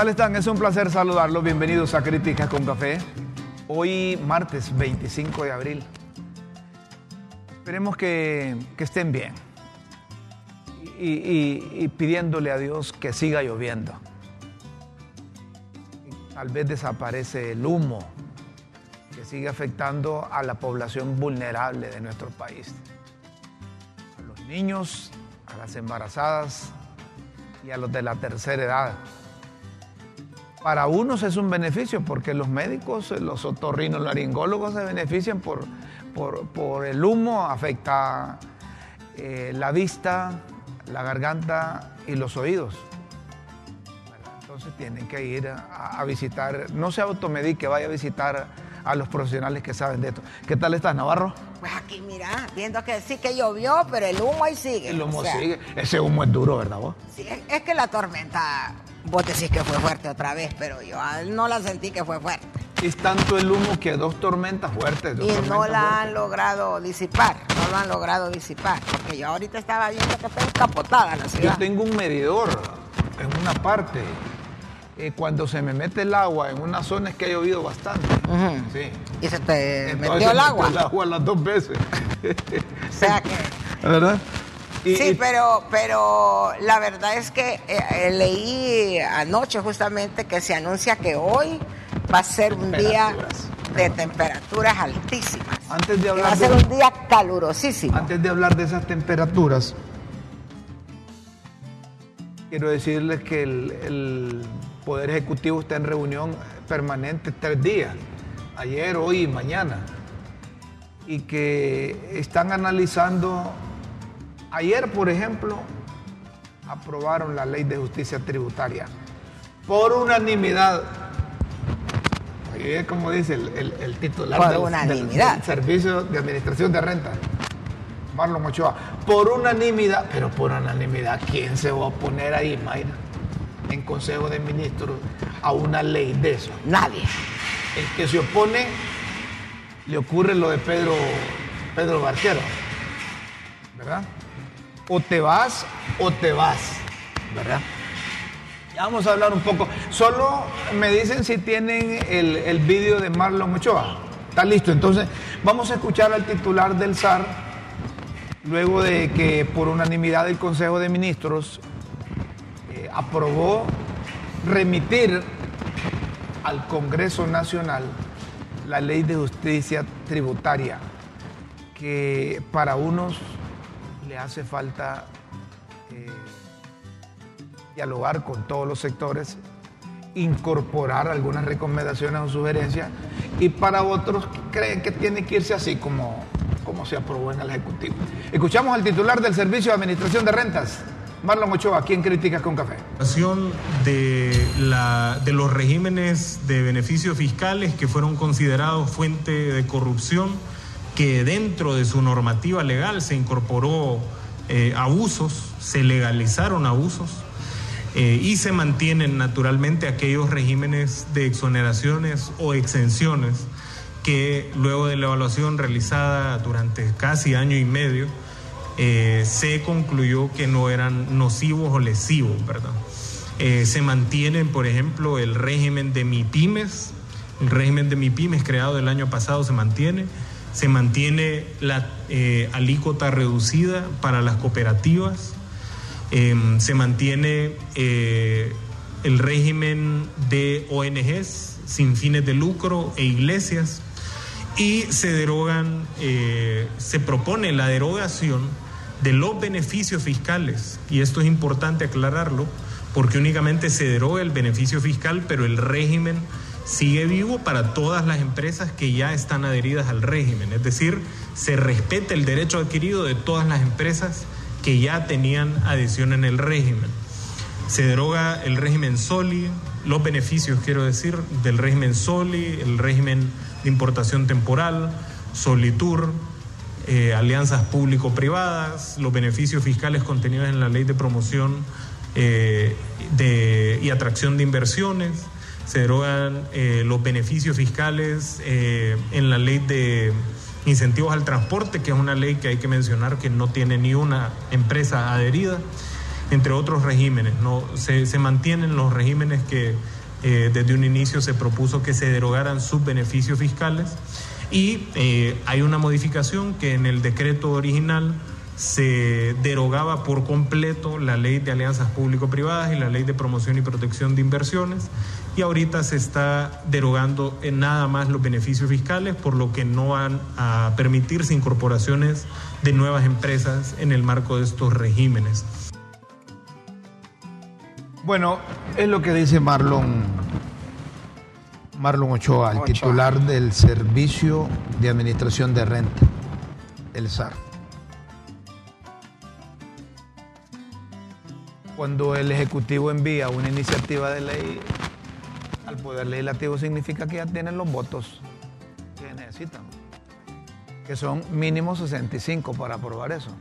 Tal están? Es un placer saludarlos. Bienvenidos a Críticas con Café. Hoy martes 25 de abril. Esperemos que, que estén bien y, y- y pidiéndole a Dios que siga lloviendo. Tal vez desaparece el humo que sigue afectando a la población vulnerable de nuestro país. A los niños, a las embarazadas y a los de la tercera edad. Para unos es un beneficio porque los médicos, los otorrinos, laringólogos se benefician por, por, por el humo, afecta eh, la vista, la garganta y los oídos. Entonces tienen que ir a, a visitar, no se automedique, vaya a visitar a los profesionales que saben de esto. ¿Qué tal estás, Navarro? Pues aquí, mira, viendo que sí que llovió, pero el humo ahí sigue. El humo o sea, sigue. Ese humo es duro, ¿verdad vos? sí, es, es que la tormenta, vos decís que fue fuerte otra vez, pero yo ah, no la sentí que fue fuerte. Es tanto el humo que dos tormentas fuertes. dos Y no la fuertes. han logrado disipar, no lo han logrado disipar. Porque yo ahorita estaba viendo que está encapotada la Yo ciudad. tengo un medidor en una parte. Eh, cuando se me mete el agua en una zona es que ha llovido bastante. Sí. Y se te Entonces metió se el agua. El agua las dos veces. O sea que. ¿Verdad? Y- Sí, y- pero, pero la verdad es que eh, eh, leí anoche justamente que se anuncia que hoy va a ser un día de temperaturas altísimas. Antes de hablar va a de- ser un día calurosísimo. Antes de hablar de esas temperaturas, quiero decirles que el, el Poder Ejecutivo está en reunión permanente tres días, ayer, hoy y mañana, y que están analizando, ayer por ejemplo, aprobaron la ley de justicia tributaria por unanimidad. Oye, como dice el, el- el titular Por del- del- unanimidad. del Servicio de Administración de Renta. Marlon Ochoa, por unanimidad, pero por unanimidad, ¿quién se va a oponer ahí, Mayra? En Consejo de Ministros a una ley de eso. Nadie. El que se opone, le ocurre lo de Pedro, Pedro Barquero, ¿verdad? O te vas o te vas, ¿verdad? Ya vamos a hablar un poco. Solo me dicen si tienen el, el vídeo de Marlon Ochoa. Está listo. Entonces, vamos a escuchar al titular del SAR, luego de que por unanimidad el Consejo de Ministros eh, aprobó remitir al Congreso Nacional la ley de justicia tributaria, que para unos le hace falta eh, dialogar con todos los sectores, incorporar algunas recomendaciones o sugerencias, y para otros creen que tiene que irse así como, como se aprobó en el Ejecutivo. Escuchamos al titular del Servicio de Administración de Rentas, Marlon Ochoa, aquí en Críticas con Café. De, la, de los regímenes de beneficios fiscales que fueron considerados fuente de corrupción, que dentro de su normativa legal se incorporó eh, abusos, se legalizaron abusos eh, y se mantienen naturalmente aquellos regímenes de exoneraciones o exenciones que luego de la evaluación realizada durante casi año y medio, eh, se concluyó que no eran nocivos o lesivos, ¿verdad? Eh, se mantienen, por ejemplo, el régimen de MIPIMES, el régimen de MIPIMES creado el año pasado se mantiene, se mantiene la eh, alícuota reducida para las cooperativas, eh, se mantiene eh, el régimen de ONGs sin fines de lucro e iglesias y se derogan, eh, se propone la derogación de los beneficios fiscales, y esto es importante aclararlo, porque únicamente se deroga el beneficio fiscal, pero el régimen sigue vivo para todas las empresas que ya están adheridas al régimen, es decir, se respeta el derecho adquirido de todas las empresas que ya tenían adhesión en el régimen. Se deroga el régimen SOLI, los beneficios, quiero decir, del régimen SOLI, el régimen de importación temporal, Solitur, eh, alianzas público-privadas, los beneficios fiscales contenidos en la ley de promoción eh, y atracción de inversiones, se derogan eh, los beneficios fiscales en la ley de incentivos al transporte, que es una ley que hay que mencionar que no tiene ni una empresa adherida, entre otros regímenes. ¿no? Se, se mantienen los regímenes que desde un inicio se propuso que se derogaran sus beneficios fiscales y eh, hay una modificación que en el decreto original se derogaba por completo la ley de alianzas público-privadas y la ley de promoción y protección de inversiones y ahorita se está derogando en nada más los beneficios fiscales por lo que no van a permitirse incorporaciones de nuevas empresas en el marco de estos regímenes. Bueno, es lo que dice Marlon Marlon Ochoa, el titular del Servicio de Administración de Renta, el SAR. Cuando el Ejecutivo envía una iniciativa de ley al Poder Legislativo significa que ya tienen los votos que necesitan, que son mínimo 65 para aprobar eso.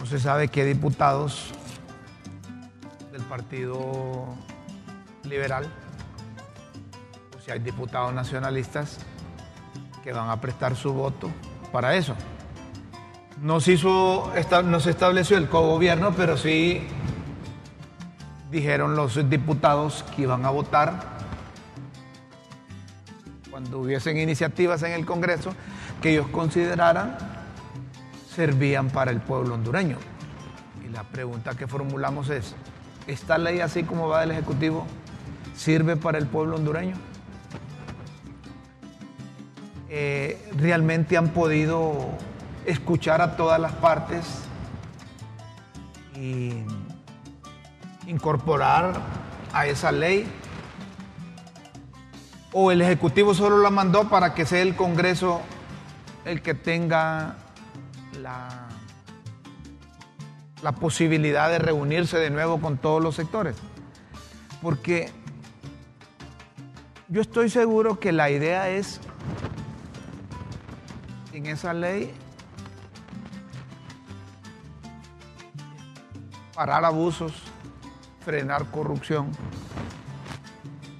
No se sabe qué diputados del Partido Liberal si hay diputados nacionalistas que van a prestar su voto para eso. No se, hizo, no se estableció el cogobierno, pero sí dijeron los diputados que iban a votar cuando hubiesen iniciativas en el Congreso que ellos consideraran servían para el pueblo hondureño. Y la pregunta que formulamos es, ¿esta ley así como va del Ejecutivo sirve para el pueblo hondureño? Eh, realmente han podido escuchar a todas las partes y incorporar a esa ley. O el Ejecutivo solo la mandó para que sea el Congreso el que tenga la, la posibilidad de reunirse de nuevo con todos los sectores. Porque yo estoy seguro que la idea es en esa ley parar abusos, frenar corrupción.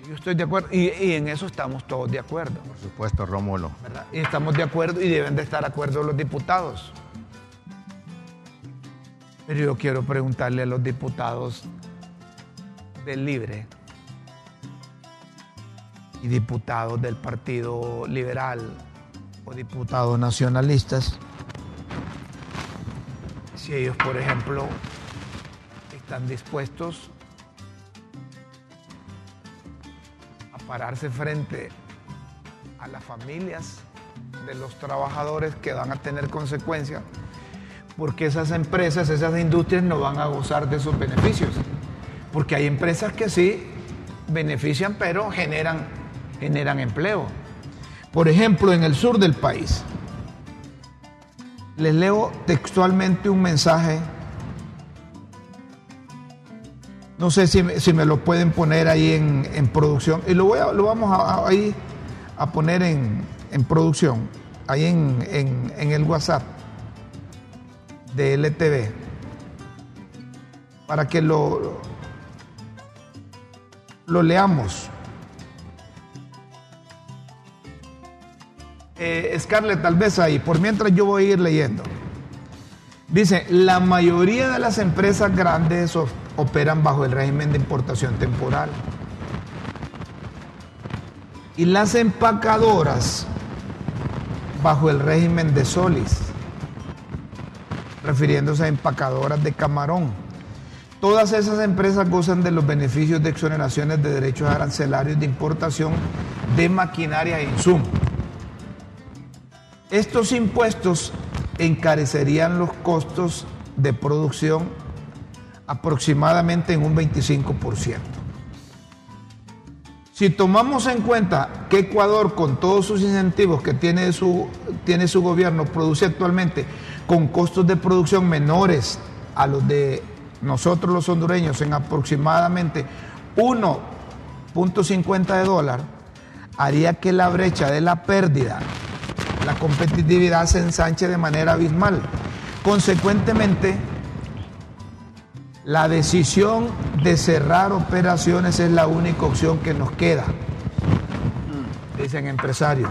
Yo estoy de acuerdo, y, en eso estamos todos de acuerdo. Por supuesto, Rómulo. Y estamos de acuerdo y deben de estar de acuerdo los diputados. Pero yo quiero preguntarle a los diputados del Libre y diputados del Partido Liberal o diputados nacionalistas, si ellos, por ejemplo, están dispuestos a pararse frente a las familias de los trabajadores que van a tener consecuencias, porque esas empresas, esas industrias no van a gozar de esos beneficios, porque hay empresas que sí benefician, pero generan, generan empleo. Por ejemplo, en el sur del país, les leo textualmente un mensaje. No sé si, me lo pueden poner ahí en, producción. Y lo, voy a, lo vamos a, ahí a poner en, producción, ahí en, en el WhatsApp de LTV, para que lo, lo leamos. eh, Scarlett, tal vez ahí, por mientras yo voy a ir leyendo. Dice, la mayoría de las empresas grandes operan bajo el régimen de importación temporal. Y las empacadoras bajo el régimen de solis, refiriéndose a empacadoras de camarón. Todas esas empresas gozan de los beneficios de exoneraciones de derechos arancelarios de importación de maquinaria e insumos. Estos impuestos encarecerían los costos de producción aproximadamente en un 25%. Si tomamos en cuenta que Ecuador, con todos sus incentivos que tiene su, tiene su gobierno, produce actualmente con costos de producción menores a los de nosotros los hondureños en aproximadamente 1.50 de dólar, haría que la brecha de la pérdida, la competitividad se ensanche de manera abismal. Consecuentemente, la decisión de cerrar operaciones es la única opción que nos queda, dicen empresarios.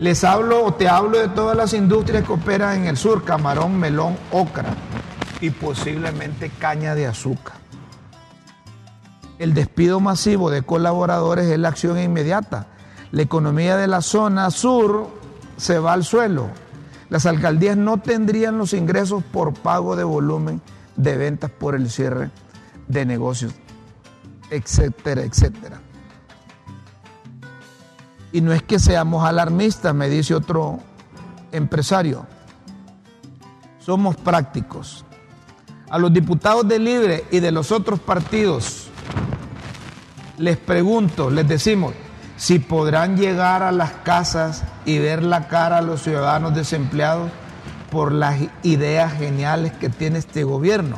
Les hablo o te hablo de todas las industrias que operan en el sur, camarón, melón, ocra y posiblemente caña de azúcar. El despido masivo de colaboradores es la acción inmediata. La economía de la zona sur se va al suelo. Las alcaldías no tendrían los ingresos por pago de volumen de ventas por el cierre de negocios, etcétera, etcétera. Y no es que seamos alarmistas, me dice otro empresario. Somos prácticos. A los diputados de Libre y de los otros partidos les pregunto, les decimos, si podrán llegar a las casas y ver la cara a los ciudadanos desempleados por las ideas geniales que tiene este gobierno.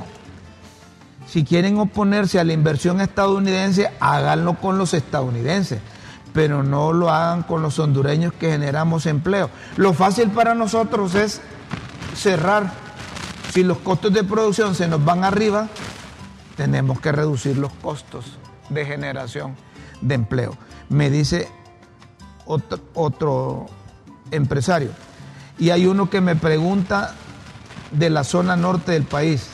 Si quieren oponerse a la inversión estadounidense, háganlo con los estadounidenses, pero no lo hagan con los hondureños que generamos empleo. Lo fácil para nosotros es cerrar. Si los costos de producción se nos van arriba, tenemos que reducir los costos de generación de empleo. Me dice otro, otro empresario. Y hay uno que me pregunta de la zona norte del país.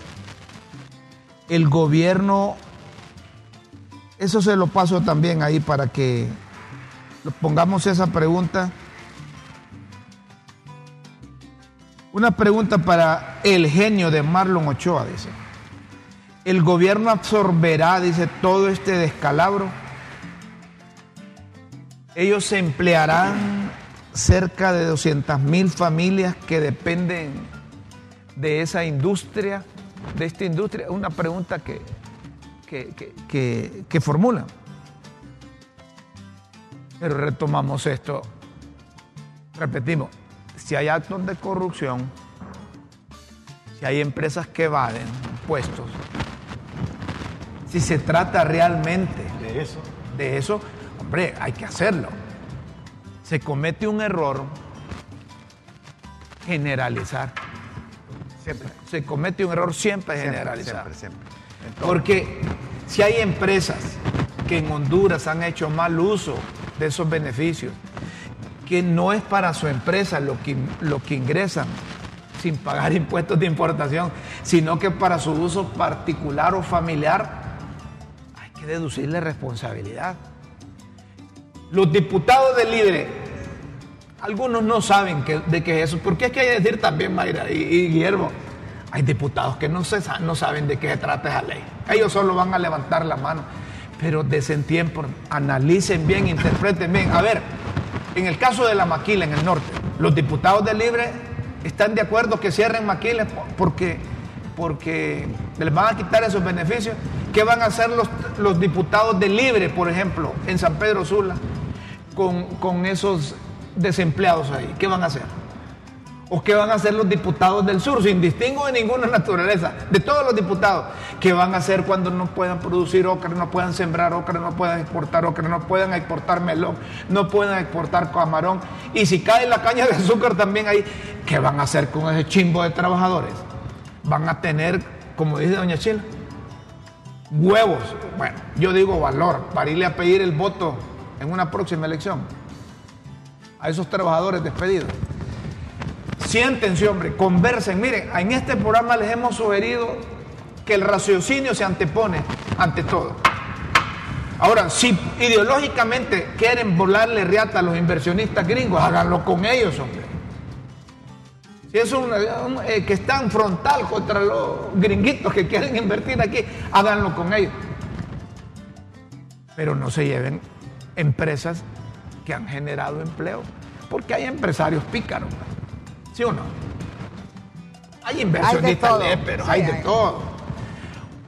El gobierno, eso se lo paso también ahí para que pongamos esa pregunta. Una pregunta para el genio de Marlon Ochoa, dice. ¿El gobierno absorberá, dice, todo este descalabro? Ellos se emplearán cerca de 200 mil familias que dependen de esa industria, de esta industria. Una pregunta que, que, que, formulan. Pero retomamos esto. Repetimos, si hay actos de corrupción, si hay empresas que evaden impuestos, si se trata realmente de eso, de eso, hombre, hay que hacerlo se comete un error generalizar. Siempre. Se comete un error siempre, generalizar. Siempre, siempre, Porque si hay empresas que en Honduras han hecho mal uso de esos beneficios, que no es para su empresa lo que, lo que ingresan sin pagar impuestos de importación, sino que para su uso particular o familiar, hay que deducirle responsabilidad. Los diputados del Libre algunos no saben de qué es eso, porque es que hay que decir también, Mayra y, Guillermo, hay diputados que no saben de qué se trata esa ley. Ellos solo van a levantar la mano, pero desen tiempo, analicen bien, interpreten bien. A ver, en el caso de la maquila en el norte, los diputados de Libre están de acuerdo que cierren maquilas porque, porque les van a quitar esos beneficios. ¿Qué van a hacer los, los diputados de Libre, por ejemplo, en San Pedro Sula, con, esos desempleados ahí. ¿Qué van a hacer? ¿O qué van a hacer los diputados del sur, sin distingo de ninguna naturaleza, de todos los diputados? ¿Qué van a hacer cuando no puedan producir ocra, no puedan sembrar ocra, no puedan exportar ocra, no puedan exportar melón, no puedan exportar camarón? Y si cae la caña de azúcar también ahí, ¿qué van a hacer con ese chimbo de trabajadores? Van a tener, como dice doña Chila, huevos. Bueno, yo digo valor para irle a pedir el voto en una próxima elección a esos trabajadores despedidos. Siéntense, hombre, conversen. Miren, en este programa les hemos sugerido que el raciocinio se antepone ante todo. Ahora, si ideológicamente quieren volarle riata a los inversionistas gringos, háganlo con ellos, hombre. Si es un, eh, que están frontal contra los gringuitos que quieren invertir aquí, háganlo con ellos. Pero no se lleven empresas que han generado empleo, porque hay empresarios pícaros, ¿sí o no? Hay inversionistas todo. pero Sí, hay de hay. todo.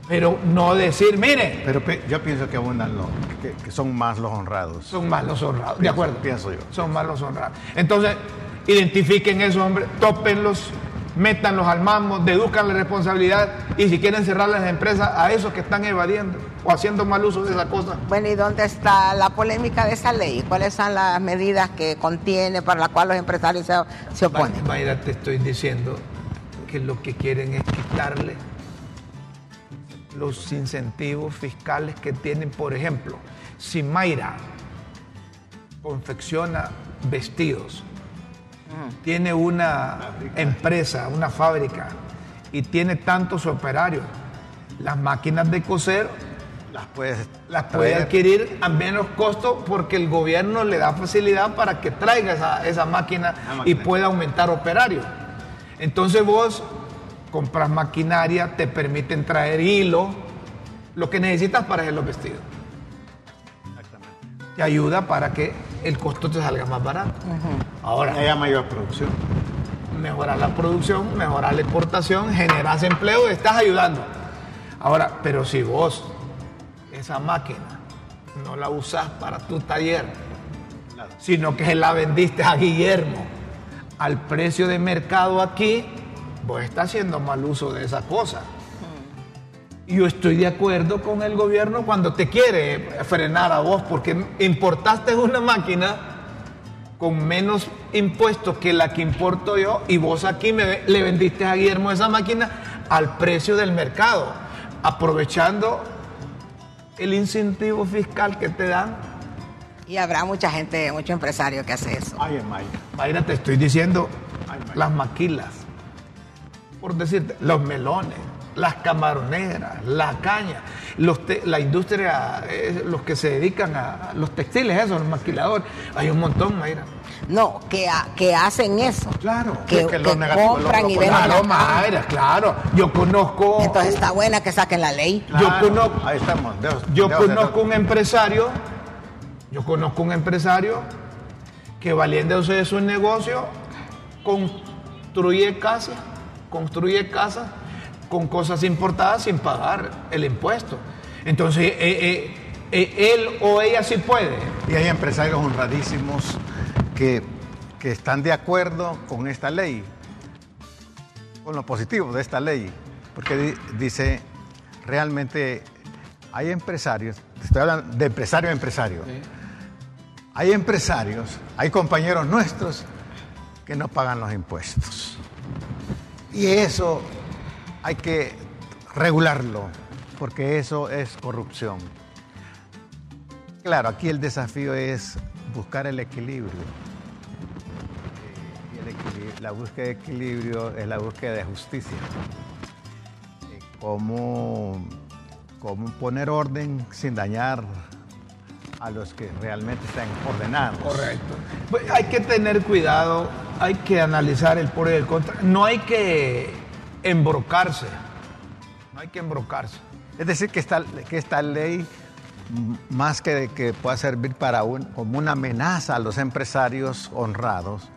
Pero no decir, mire, Pero pe- yo pienso que abundan los, que, que son más los honrados. son más los honrados. De acuerdo. pienso yo. Son más los honrados. Entonces, identifiquen esos hombres, tópenlos, métanlos al mamo, deduzcan la responsabilidad y si quieren cerrar las empresas a esos que están evadiendo o haciendo mal uso de esa cosa. Bueno, ¿y dónde está la polémica de esa ley? ¿Cuáles son las medidas que contiene para las cuales los empresarios se, se oponen? Mayra, te estoy diciendo que lo que quieren es quitarle los incentivos fiscales que tienen. Por ejemplo, si Mayra confecciona vestidos, tiene una empresa, una fábrica y tiene tantos operarios, las máquinas de coser Las puedes las puede traer. adquirir a menos costo porque el gobierno le da facilidad para que traiga esa, esa máquina y pueda aumentar operarios. Entonces vos compras maquinaria, te permiten traer hilo, lo que necesitas para hacer los vestidos. Te ayuda para que el costo te salga más barato. Ahora, haya mayor producción. mejorar la producción, mejorar la exportación, generas empleo, estás ayudando. Ahora, pero si vos esa máquina. No la usás para tu taller, sino que la vendiste a Guillermo. Al precio de mercado aquí, vos estás haciendo mal uso de esa cosa. Y Yo estoy de acuerdo con el gobierno cuando te quiere frenar a vos, porque importaste una máquina con menos impuestos que la que importo yo y vos aquí me, le vendiste a Guillermo esa máquina al precio del mercado, aprovechando el incentivo fiscal que te dan. Y habrá mucha gente, mucho empresario que hace eso. Ay, en Maya. Mayra, te estoy diciendo Ay, Mayra. las maquilas, por decirte, los melones, las camaroneras, la caña, los te- la industria, eh, los que se dedican a los textiles, esos, los maquiladores, hay un montón, Mayra. No, que, que hacen eso. Claro, Que, que que lo negativo, compran lo- y lo- venden. Claro, acá. Mayra, claro. Yo conozco, Entonces está buena que saquen la ley. Yo Claro, conozco- Ahí estamos. Yo conozco un empresario, yo conozco un empresario que valiéndose de su negocio, construye casas, construye casas con cosas importadas sin pagar el impuesto. Entonces, eh, eh, eh, él o ella sí puede. Y hay empresarios honradísimos que, que están de acuerdo con esta ley, con lo positivo de esta ley, porque di- dice, realmente hay empresarios, estoy hablando de empresario a empresario, hay empresarios, hay compañeros nuestros que no pagan los impuestos. Y eso hay que regularlo, porque eso es corrupción. Claro, aquí el desafío es buscar el equilibrio. Eh, y el equilibrio- la búsqueda de equilibrio es la búsqueda de justicia. Eh, cómo, cómo poner orden sin dañar a los que realmente están ordenados. Correcto. Pues hay que tener cuidado, hay que analizar el por y el contra. No hay que embrocarse. No hay que embrocarse. Es decir, que esta, que esta ley, más que que pueda servir para un, como una amenaza a los empresarios honrados,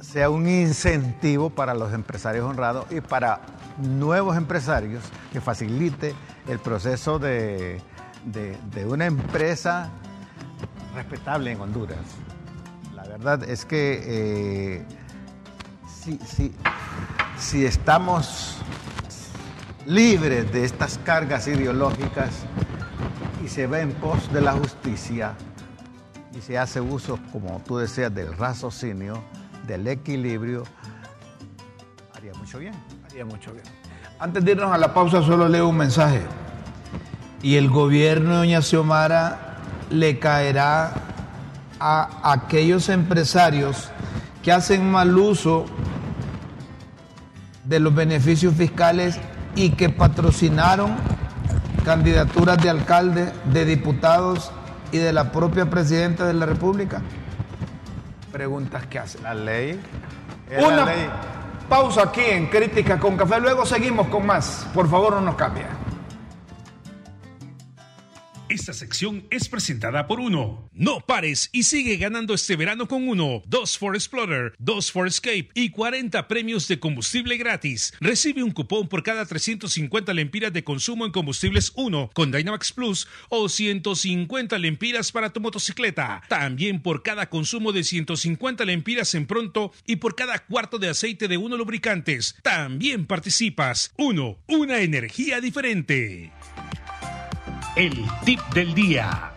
sea un incentivo para los empresarios honrados y para nuevos empresarios que facilite el proceso de, de- de una empresa respetable en Honduras. La verdad es que eh, si, si- si estamos libres de estas cargas ideológicas y se va en pos de la justicia y se hace uso, como tú decías, del raciocinio, del equilibrio, haría mucho bien. Haría mucho bien. Antes de irnos a la pausa, solo leo un mensaje. Y el gobierno de Doña Xiomara le caerá a aquellos empresarios que hacen mal uso de los beneficios fiscales y que patrocinaron candidaturas de alcalde, de diputados y de la propia presidenta de la República. Preguntas que hacen. La ley es la Una ley. pausa aquí en Crítica con Café, luego seguimos con más. Por favor, no nos cambien. Esta sección es presentada por Uno. No pares y sigue ganando este verano con Uno. Dos for Explorer, dos for Escape y 40 premios de combustible gratis. Recibe un cupón por cada 350 lempiras de consumo en combustibles Uno con Dynamax Plus o 150 lempiras para tu motocicleta. También por cada consumo de 150 lempiras en pronto y por cada cuarto de aceite de Uno lubricantes. También participas. Uno, una energía diferente. El tip del día.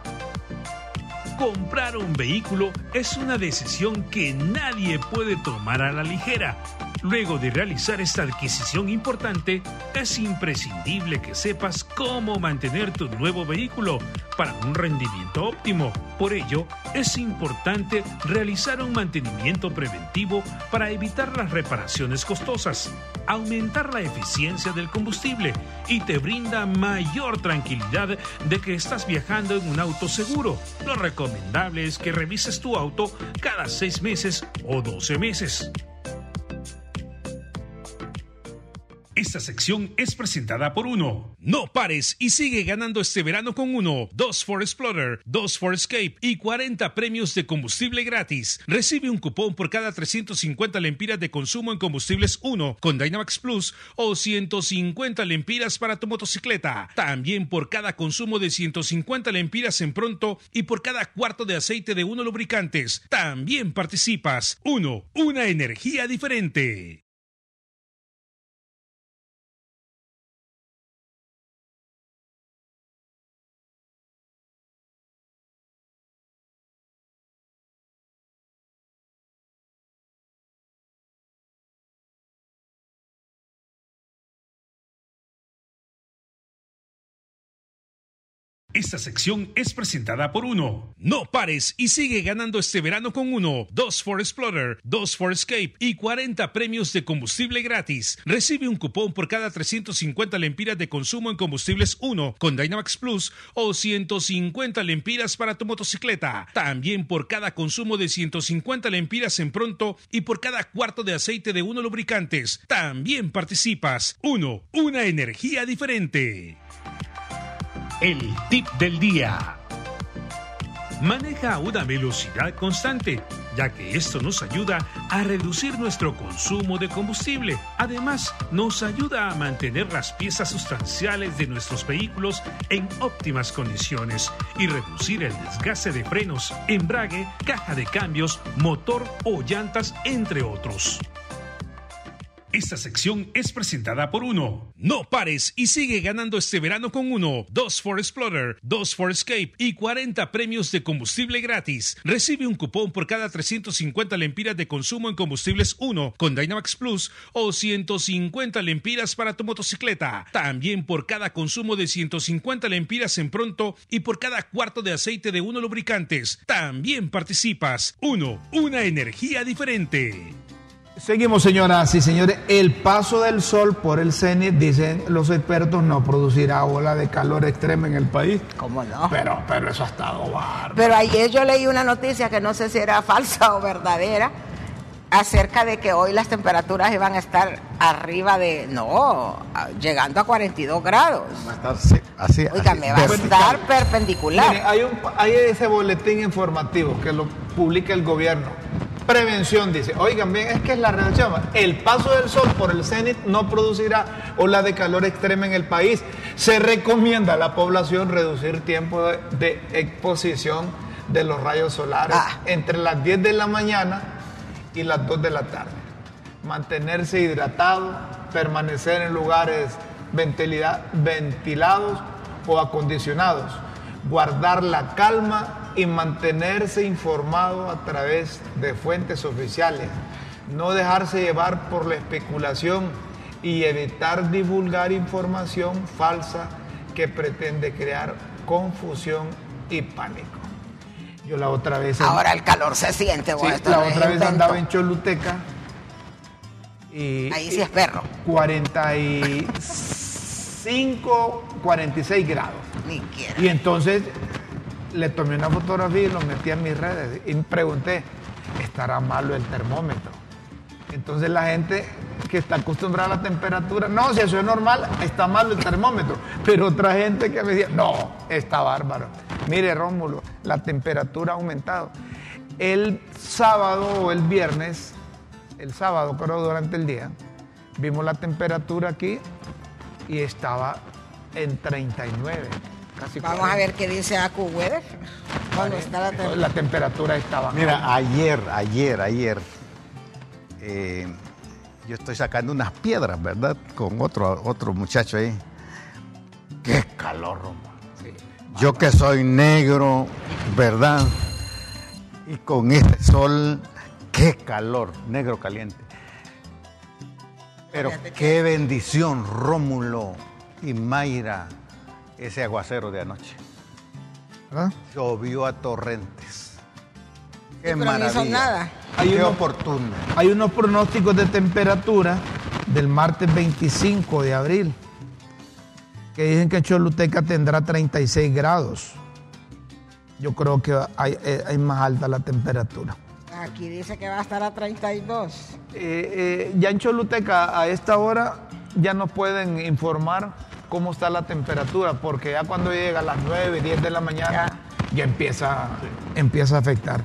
Comprar un vehículo es una decisión que nadie puede tomar a la ligera. Luego de realizar esta adquisición importante, es imprescindible que sepas cómo mantener tu nuevo vehículo para un rendimiento óptimo. Por ello, es importante realizar un mantenimiento preventivo para evitar las reparaciones costosas, aumentar la eficiencia del combustible y te brinda mayor tranquilidad de que estás viajando en un auto seguro. Lo recomendable es que revises tu auto cada 6 meses o 12 meses. Esta sección es presentada por Uno. No pares y sigue ganando este verano con Uno. Dos for Explorer, dos for Escape y 40 premios de combustible gratis. Recibe un cupón por cada 350 lempiras de consumo en combustibles Uno con Dynamax Plus o 150 lempiras para tu motocicleta. También por cada consumo de 150 lempiras en pronto y por cada cuarto de aceite de Uno lubricantes. También participas. Uno, una energía diferente. Esta sección es presentada por Uno. No pares y sigue ganando este verano con Uno. Dos for Explorer, dos for Escape y 40 premios de combustible gratis. Recibe un cupón por cada 350 lempiras de consumo en combustibles Uno con Dynamax Plus o 150 lempiras para tu motocicleta. También por cada consumo de 150 lempiras en pronto y por cada cuarto de aceite de Uno lubricantes. También participas. Uno, una energía diferente. El tip del día. Maneja a una velocidad constante, ya que esto nos ayuda a reducir nuestro consumo de combustible. Además, nos ayuda a mantener las piezas sustanciales de nuestros vehículos en óptimas condiciones y reducir el desgaste de frenos, embrague, caja de cambios, motor o llantas, entre otros. Esta sección es presentada por Uno. No pares y sigue ganando este verano con Uno. Dos for Explorer, dos for Escape y 40 premios de combustible gratis. Recibe un cupón por cada 350 lempiras de consumo en combustibles Uno con Dynamax Plus o 150 lempiras para tu motocicleta. También por cada consumo de 150 lempiras en pronto y por cada cuarto de aceite de Uno lubricantes. También participas. Uno, una energía diferente. Seguimos, señoras y señores. El paso del sol por el cenit, dicen los expertos, no producirá ola de calor extrema en el país. ¿Cómo no? Pero, pero eso ha estado bárbaro. Pero ayer yo leí una noticia que no sé si era falsa o verdadera acerca de que hoy las temperaturas iban a estar arriba de, no, llegando a 42 grados. Va a estar sí, así. Oígame, va a estar perpendicular. Mire, hay, un, hay ese boletín informativo que lo publica el gobierno. Prevención, dice. Oigan bien, es que es la redacción. El paso del sol por el cenit no producirá ola de calor extrema en el país. Se recomienda a la población reducir tiempo de, de exposición de los rayos solares Ah. entre las 10 de la mañana y las 2 de la tarde. Mantenerse hidratado, permanecer en lugares ventilados o acondicionados, guardar la calma y mantenerse informado a través de fuentes oficiales, no dejarse llevar por la especulación y evitar divulgar información falsa que pretende crear confusión y pánico. Yo la otra vez... Ahora el calor se siente. Sí, la otra vez andaba en Choluteca y Ahí sí es perro. 45, 46 grados. Ni quiera. Y entonces le tomé una fotografía y lo metí a mis redes y me pregunté, ¿estará malo el termómetro? Entonces la gente que está acostumbrada a la temperatura. No, si eso es normal, está mal el termómetro. Pero otra gente que me decía, no, está bárbaro. Mire, Rómulo, la temperatura ha aumentado. El sábado o el viernes, el sábado creo durante el día, vimos la temperatura aquí y estaba en 39. Casi Vamos a ver qué dice Acu Weather. Cuando está la temperatura. La temperatura estaba. Mira, ayer, ayer, ayer, eh, yo estoy sacando unas piedras, ¿verdad? Con otro, otro muchacho ahí. Qué calor, Romo. Yo que soy negro, ¿verdad? Y con este sol, qué calor, negro caliente. Pero qué bendición, Rómulo y Mayra, ese aguacero de anoche. ¿verdad? Llovió a torrentes. Qué pero no hizo nada. Hay Qué uno- oportuno. Hay unos pronósticos de temperatura del martes 25 de abril que dicen que Choluteca tendrá 36 grados. Yo creo que hay, eh, hay más alta la temperatura. Aquí dice que va a estar a 32. Eh, eh, ya en Choluteca a esta hora ya nos pueden informar cómo está la temperatura, porque ya cuando llega a las 9, 10 de la mañana ya empieza, empieza a afectar.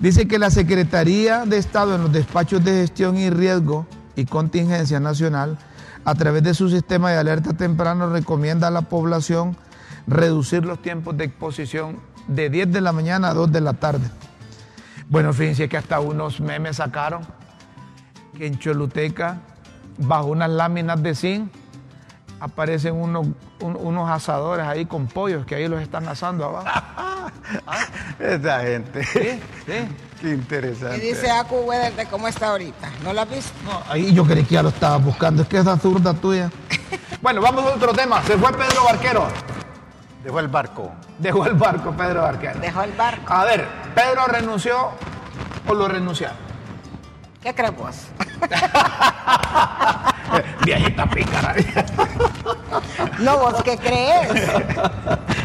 Dice que la Secretaría de Estado en los despachos de gestión y riesgo y contingencia nacional, a través de su sistema de alerta temprano, recomienda a la población reducir los tiempos de exposición de 10 de la mañana a 2 de la tarde. Bueno, fíjense que hasta unos memes sacaron que en Choluteca, bajo unas láminas de zinc, aparecen unos, un- unos asadores ahí con pollos que ahí los están asando abajo. Esa gente. Sí, sí. Qué interesante. Y dice Acu Weather de cómo está ahorita. ¿No lo has visto? No, ahí yo creí que ya lo estaba buscando. Es que esa zurda tuya. Bueno, vamos a otro tema. Se fue Pedro Barquero. Dejó el barco. Dejó el barco Pedro Barquero. Dejó el barco. A ver, ¿Pedro renunció o lo renunciaron? ¿Qué crees vos? Viejita pícara. No, vos qué crees.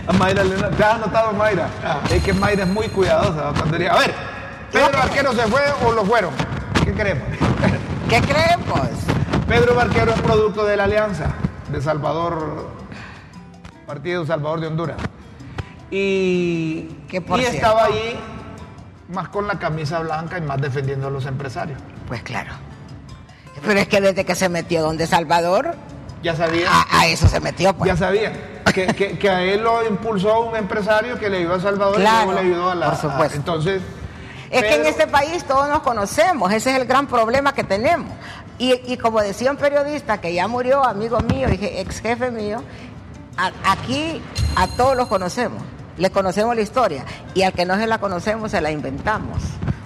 A Mayra le- ¿Te has notado, Mayra? Es que Mayra es muy cuidadosa. cuando diría, A ver, ¿Pedro Barquero se fue o lo fueron? ¿Qué creemos? ¿Qué crees vos? Pedro Barquero es producto de la alianza de Salvador, Partido Salvador de Honduras. Y, Que por y cierto- estaba allí más con la camisa blanca y más defendiendo a los empresarios. Pues claro. Pero es que desde que se metió donde Salvador, Ya sabían, a, a eso se metió, pues. ya sabían que, que- que a él lo impulsó un empresario que le ayudó a Salvador Claro, y luego le ayudó a la. por supuesto. a- entonces. Es que en este país todos nos conocemos, ese es el gran problema que tenemos. Y, y como decía un periodista que ya murió, amigo mío, y ex jefe mío, a- aquí a todos los conocemos, le conocemos la historia, y al que no se la conocemos se la inventamos.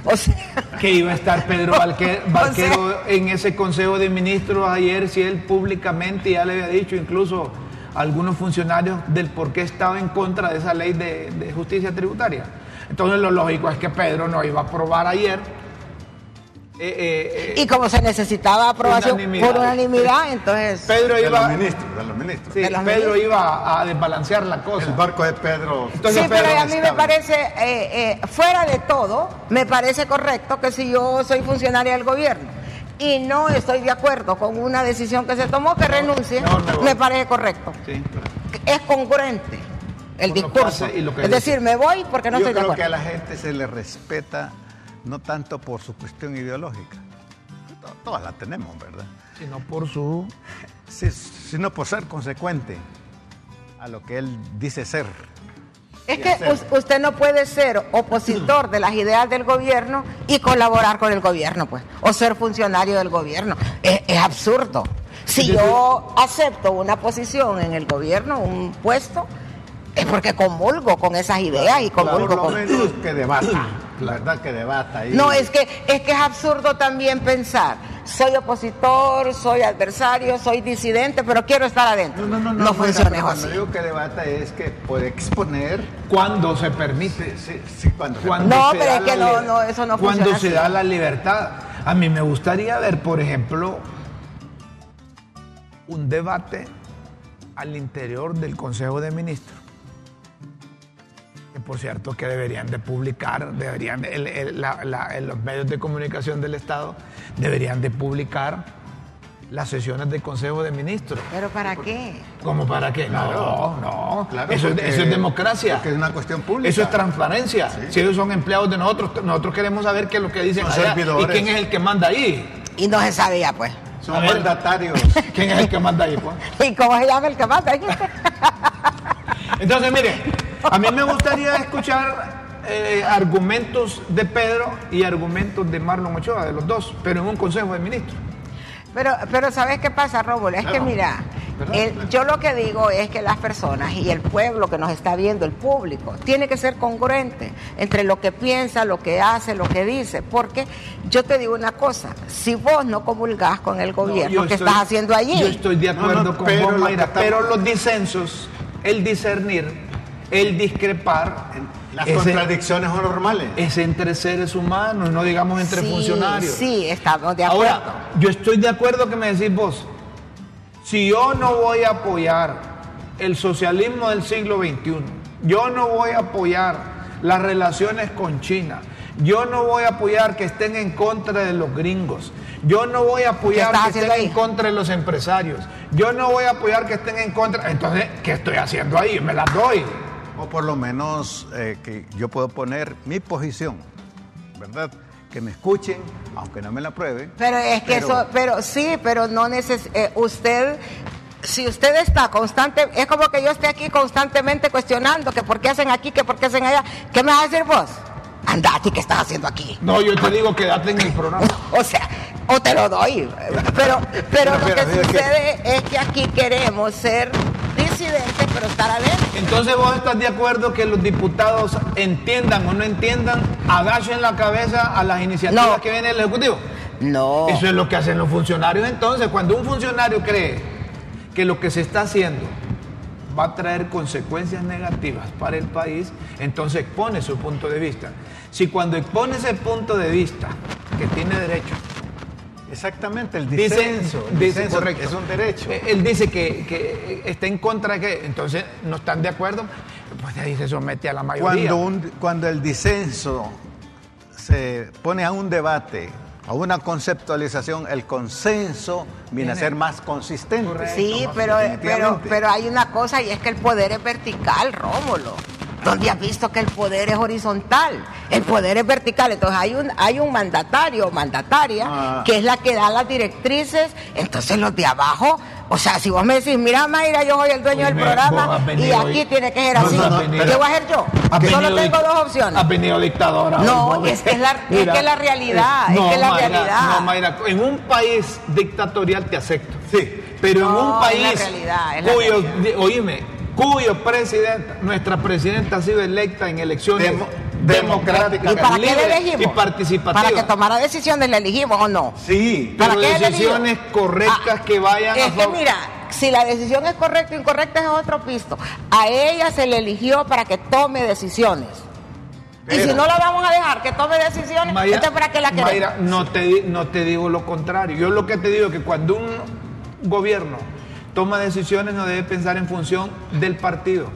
O sea, que iba a estar Pedro Barque- O Barquero sea- en ese Consejo de Ministros ayer, si él públicamente ya le había dicho incluso a algunos funcionarios del por qué estaba en contra de esa ley de, de justicia tributaria. Entonces lo lógico es que Pedro no iba a aprobar ayer. Eh, eh, eh, y como se necesitaba aprobación Unanimidad. por unanimidad, entonces... Pedro De los iba, ministros, de los ministros. sí, de los Pedro ministros. iba a desbalancear la cosa. El barco de Pedro. Entonces, sí, pero a mí me parece, eh, eh, fuera de todo, me parece correcto que si yo soy funcionaria del gobierno y no estoy de acuerdo con una decisión que se tomó, que renuncie, me parece correcto. Sí. Es congruente el discurso. hace y lo que es dice. decir, me voy porque no Yo estoy de creo que a acuerdo. la gente se le respeta no tanto por su cuestión ideológica. To- Todas la tenemos, ¿verdad? Sino por su Sí, sino por ser consecuente a lo que él dice ser. Es que us- usted no puede ser opositor de las ideas del gobierno y colaborar con el gobierno, pues, o ser funcionario del gobierno. Es, es absurdo. Si yo acepto una posición en el gobierno, un puesto, es porque comulgo con esas ideas y comulgo lo con... menos que debata, la verdad que debata. ahí. No, es que, es que es absurdo también pensar, soy opositor, soy adversario, soy disidente, pero quiero estar adentro. No, no, no, no no, funciona Cuando así. digo que debata es que puede exponer. cuando se permite. Sí, sí, cuando se- Cuando No, se pero es que no, no, eso no Cuando funciona se así. da la libertad. A mí me gustaría ver, por ejemplo, un debate al interior del Consejo de Ministros. Que por cierto que deberían de publicar, deberían, el- el- la- la- en los medios de comunicación del Estado deberían de publicar las sesiones del Consejo de Ministros. ¿Pero para qué? ¿Cómo para qué? No, no. Claro, eso, es- porque- eso es democracia. porque es una cuestión pública. Eso es transparencia. Si ellos son empleados de nosotros, nosotros queremos saber qué es lo que dicen Son allá y quién es el que manda ahí. Y no se sabía, pues. Son mandatarios. ¿Quién es el que manda ahí? pues? ¿Y cómo se llama el que manda? Entonces, mire, a mí me gustaría escuchar eh, argumentos de Pedro y argumentos de Marlon Ochoa, de los dos, pero en un Consejo de Ministros. Pero, pero ¿sabes qué pasa, Rómulo? Es que mira, yo lo que digo es que las personas y el pueblo que nos está viendo, el público, tiene que ser congruente entre lo que piensa, lo que hace, lo que dice. Porque yo te digo una cosa, si vos no comulgás con el gobierno, yo ¿qué estoy- estás haciendo allí? Yo estoy de acuerdo No, no, con pero vos, lo Mayra, pero los disensos, el discernir, el discrepar, Las ese- contradicciones son normales. es entre seres humanos, no digamos entre Sí, funcionarios. Sí, estamos de acuerdo. Ahora, yo estoy de acuerdo que me decís vos, si yo no voy a apoyar el socialismo del siglo XXI, yo no voy a apoyar las relaciones con China, yo no voy a apoyar que estén en contra de los gringos, yo no voy a apoyar que estén en contra de los empresarios, yo no voy a apoyar que estén en contra, entonces, ¿qué estoy haciendo ahí? Me las doy. O por lo menos eh, que yo puedo poner mi posición, ¿verdad? Que me escuchen, aunque no me la prueben. Pero es que Pero- eso, pero sí, pero no neces eh, usted, si usted está constante, es como que yo esté aquí constantemente cuestionando que por qué hacen aquí, que por qué hacen allá. ¿Qué me vas a decir vos? Andate, ¿qué estás haciendo aquí? No, yo te digo, quédate en el programa. O sea, o te lo doy. Pero, pero lo que sucede es que aquí queremos ser disidentes, pero estar adentro. Entonces vos estás de acuerdo que los diputados entiendan o no entiendan, agachen la cabeza a las iniciativas No. que viene del Ejecutivo. No. Eso es lo que hacen los funcionarios. Entonces, cuando un funcionario cree que lo que se está haciendo va a traer consecuencias negativas para el país, entonces expone su punto de vista. Si cuando expone ese punto de vista, que tiene derecho, Exactamente, el Dice, disenso. el disenso. Es un derecho. Eh, Él dice que, que está en contra de que, entonces no están de acuerdo, pues ahí se somete a la mayoría. Cuando, un- cuando el disenso se pone a un debate, a una conceptualización, el consenso viene a ser más consistente. Correcto. Sí, más pero, pero, pero hay una cosa y es que el poder es vertical, Rómulo. ¿Dónde has visto que el poder es horizontal? El poder es vertical. Entonces hay un, hay un mandatario o mandataria Ah. que es la que da las directrices. Entonces los de abajo, o sea, si vos me decís, mira Mayra, yo soy el dueño del programa y aquí hoy- tiene que ser así, no, no, ¿qué voy a hacer yo? Has Solo tengo dos opciones. Has venido dictadora. No, es que es la- es Mira, que es la realidad, eh, es que es la Mayra, realidad. No, Mayra, en un país dictatorial te acepto. Sí. Pero No, en un es país la realidad, es la cuyo, realidad. oíme, cuyo presidenta, nuestra presidenta ha sido electa en elecciones Demo- democráticas, ¿Y para qué le elegimos? y participativas. Para que tomara decisiones, ¿le elegimos o no? Sí, ¿Para Pero qué decisiones correctas que vayan a Es que mira, si la decisión es correcta o incorrecta es otro pisto. A ella se le eligió para que tome decisiones. y si no la vamos a dejar que tome decisiones, Mayra, entonces ¿para qué la? Mayra, no te, no te digo lo contrario. Yo lo que te digo es que cuando un gobierno toma decisiones no debe pensar en función del partido.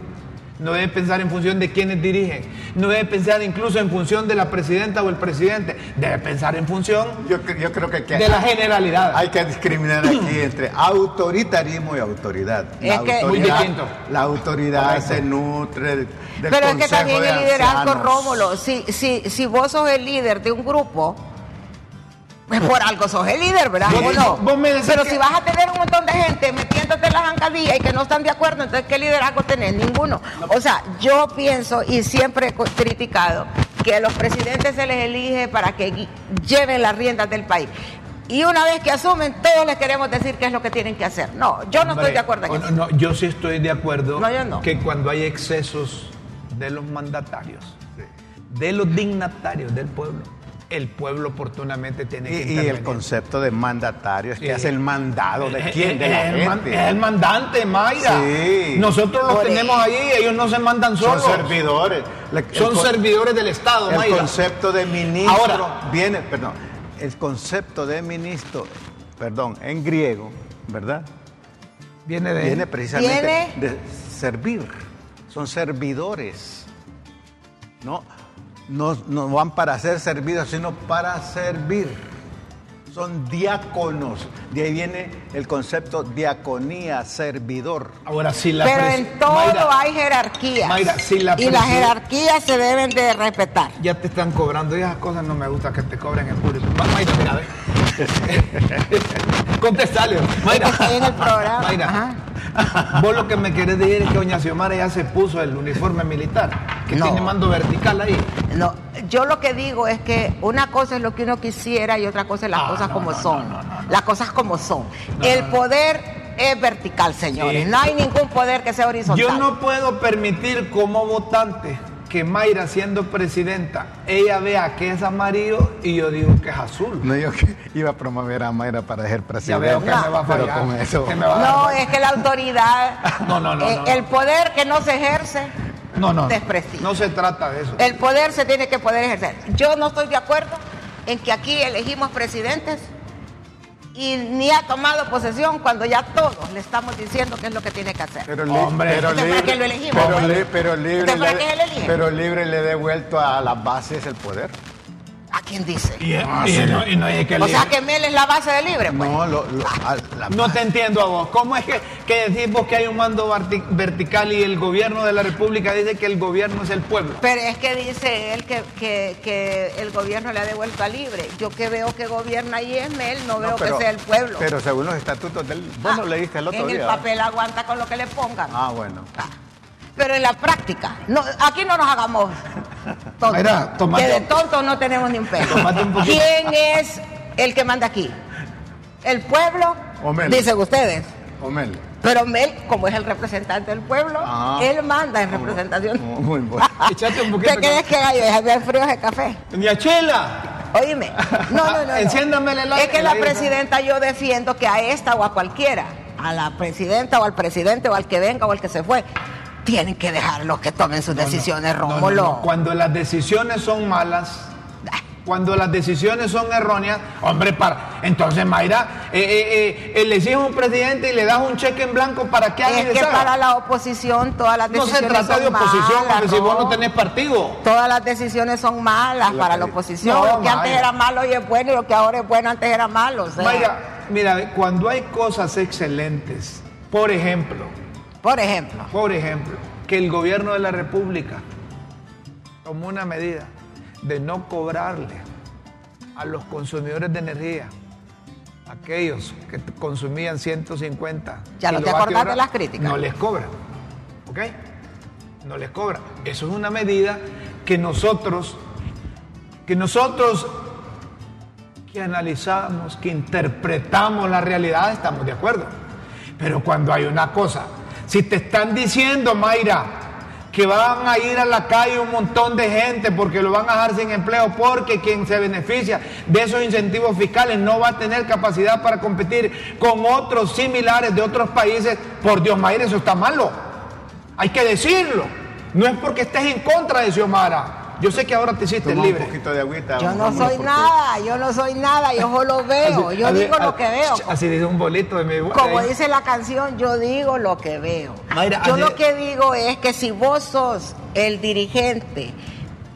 No debe pensar en función de quienes dirigen. No debe pensar incluso en función de la presidenta o el presidente. Debe pensar en función yo, cre- yo creo que, que de la generalidad. hay que discriminar aquí entre autoritarismo y autoridad. Es que- Muy distinto. la autoridad Correcto. se nutre del Pero es que también el liderazgo. Rómulo, si, si, si vos sos el líder de un grupo, pues por algo sos el líder, ¿verdad? Vos- ¿O no? vos me decís Pero que- si vas a tener un montón de gente metiéndote en la zancadilla y que no están de acuerdo, entonces ¿qué liderazgo tenés? Ninguno. O sea, yo pienso y siempre he criticado que a los presidentes se les elige para que lleven las riendas del país. Y una vez que asumen, todos les queremos decir qué es lo que tienen que hacer. No, yo no Hombre, estoy de acuerdo en no, eso. no, yo sí estoy de acuerdo No, yo no. que cuando hay excesos de los mandatarios, de los dignatarios del pueblo, el pueblo oportunamente tiene que Y, y intervenir. el concepto de mandatario es que hace el mandado de quién, de es la el gente. es el mandante, Mayra. Sí. Nosotros los Por tenemos ahí, ellos no se mandan Son solos. servidores. La- el Son con- servidores del Estado, El Mayra. concepto de ministro Ahora. viene, perdón, el concepto de ministro, perdón, en griego, ¿verdad? Viene de Viene precisamente Viene- de servir. Son servidores. No, no, no van para ser servidos, sino para servir. son diáconos. De ahí viene el concepto diaconía, servidor. Ahora sí la Pero en todo Mayra, hay jerarquías. Mayra, si la y las jerarquías se deben de respetar. Ya te están cobrando y esas cosas no me gusta que te cobren en público. Va, Mayra, mira, ve. Contestale. Mayra. En el programa. Mayra. Ajá. Vos lo que me querés decir es que doña Xiomara ya se puso el uniforme militar, que No. tiene mando vertical ahí. No, yo lo que digo es que una cosa es lo que uno quisiera y otra cosa es las Ah, cosas no, como no, son. Las cosas como son. el poder es vertical, señores. Sí. No hay ningún poder que sea horizontal. Yo no puedo permitir como votante que Mayra siendo presidenta, ella vea que es amarillo y yo digo que es azul. No digo que iba a promover a Mayra para ser Ya presidente. veo que me va a pero fallar. con eso. que me va a dar- No, es que la autoridad, No, no, no, eh, no, el no. poder que no se ejerce, no, no, no se trata de eso. el poder se tiene que poder ejercer. Yo no estoy de acuerdo en que aquí elegimos presidentes y ni ha tomado posesión cuando ya todos le estamos diciendo qué es lo que tiene que hacer. Pero, Hombre. pero ¿para libre, qué lo elegimos? pero, Hombre. li- pero libre, ¿para le, pero libre le he devuelto a las bases el poder. ¿A quién dice? Y, y no, y no es que O sea que Mel es la base de libre, pues. No, lo, lo- a- la No te entiendo a vos. ¿Cómo es que, que decís vos que hay un mando verti- vertical y el gobierno de la República dice que el gobierno es el pueblo? Pero es que dice él que, que, que el gobierno le ha devuelto a libre. Yo que veo que gobierna ahí es Mel, no, no, veo pero- que sea el pueblo. Pero según los estatutos del. Vos no Ah, leíste el otro en día. el ¿verdad? papel aguanta con lo que le pongan. Ah, bueno. Ah, Pero en la práctica, no, aquí no nos hagamos tontos. Mira, tomate- que de tontos no tenemos ni un poquito. ¿Quién es el que manda aquí? ¿El pueblo? Dicen ustedes. Omel. Pero Mel, como es el representante del pueblo, Ah. él manda en representación. Muy bueno. Échate un poquito ¿Qué crees que ver frío ese café. ¡Mi chela! Oíme. No, no, no. no. Enciéndame el aire- Es que la presidenta yo defiendo que a esta o a cualquiera, a la presidenta o al presidente o al que venga o al que se fue, tienen que dejarlos que tomen sus decisiones, No, no, Rómulo. no. Cuando las decisiones son malas, cuando las decisiones son erróneas, hombre, para. Entonces, Mayra, eh, eh, eh, elegís un presidente y le das un cheque en blanco para que haga y Es que deshaga. para la oposición todas las No se decisiones trata de son oposición, malas, porque si vos no ¿no? tenés partido. Todas las decisiones son malas para la oposición. No, lo que antes era malo hoy es bueno y lo que ahora es bueno antes era malo. o sea, Mayra, mira, cuando hay cosas excelentes, por ejemplo, por ejemplo, por ejemplo, que el gobierno de la República tomó una medida de no cobrarle a los consumidores de energía, aquellos que consumían 150. Ya no te acordás de las críticas. No les cobran, ¿ok? No les cobran. Eso es una medida que nosotros, que nosotros que analizamos, que interpretamos la realidad, estamos de acuerdo. Pero cuando hay una cosa, si te están diciendo, Mayra, que van a ir a la calle un montón de gente porque lo van a dejar sin empleo, porque quien se beneficia de esos incentivos fiscales no va a tener capacidad para competir con otros similares de otros países, por Dios, Mayra, eso está malo. Hay que decirlo. No es porque estés en contra de Xiomara. Yo sé que ahora te hiciste Toma un libre. poquito de agüita. yo no soy nada, yo no soy nada, yo solo veo, yo Así- digo así- lo que veo. Así dice un bolito de mi Como ahí. dice la canción, yo digo lo que veo. Mayra, yo así- lo que digo es que si vos sos el dirigente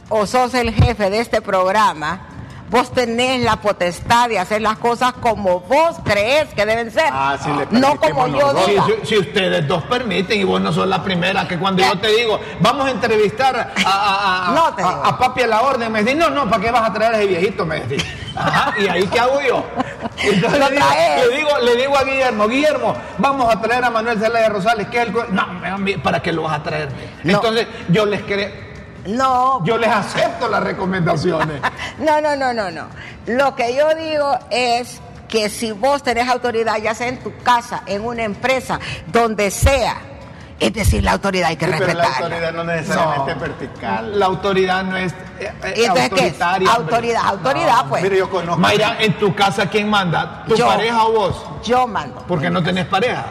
o sos el jefe de este programa, vos tenés la potestad de hacer las cosas como vos crees que deben ser. Ah, sí, le no como yo nosotros. Si, si- si ustedes dos permiten y vos no sos la primera que cuando yo te digo, vamos a entrevistar a, a- a- No a- digo. a papi a la orden, me decís, no, no, ¿para qué vas a traer a ese viejito? Me decís. Ajá, ¿y ahí qué hago yo? Entonces le digo, le, digo, le digo a Guillermo, Guillermo, vamos a traer a Manuel Zelaya Rosales, que es el... go-". No, a mí, ¿para qué lo vas a traer? No. Entonces yo les creo... No, Yo les acepto las recomendaciones. no, no, no, no, no. Lo que yo digo es que si vos tenés autoridad, ya sea en tu casa, en una empresa, donde sea, es decir, la autoridad hay que Sí, pero la respetarla. autoridad no necesariamente No. es vertical. La autoridad no es eh, eh, ¿Y entonces qué es? hombre. Autoridad, autoridad, pues. Mire, yo conozco. Mayra, en tu casa, ¿quién manda? ¿Tu Yo. pareja o vos? Yo mando, Porque no tenés pareja.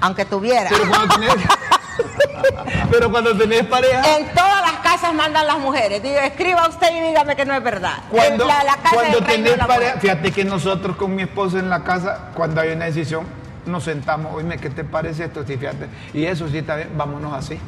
aunque tuviera. Pero cuando tenés, pero cuando tenés pareja, En todas las casas mandan las mujeres. Digo, escriba usted y dígame que no es verdad. cuando, En la, la casa cuando tenés la pareja, mujer. fíjate que nosotros con mi esposa en la casa, cuando hay una decisión, nos sentamos, oíme, ¿qué te parece esto? Sí, fíjate. Y eso sí bien, vámonos así.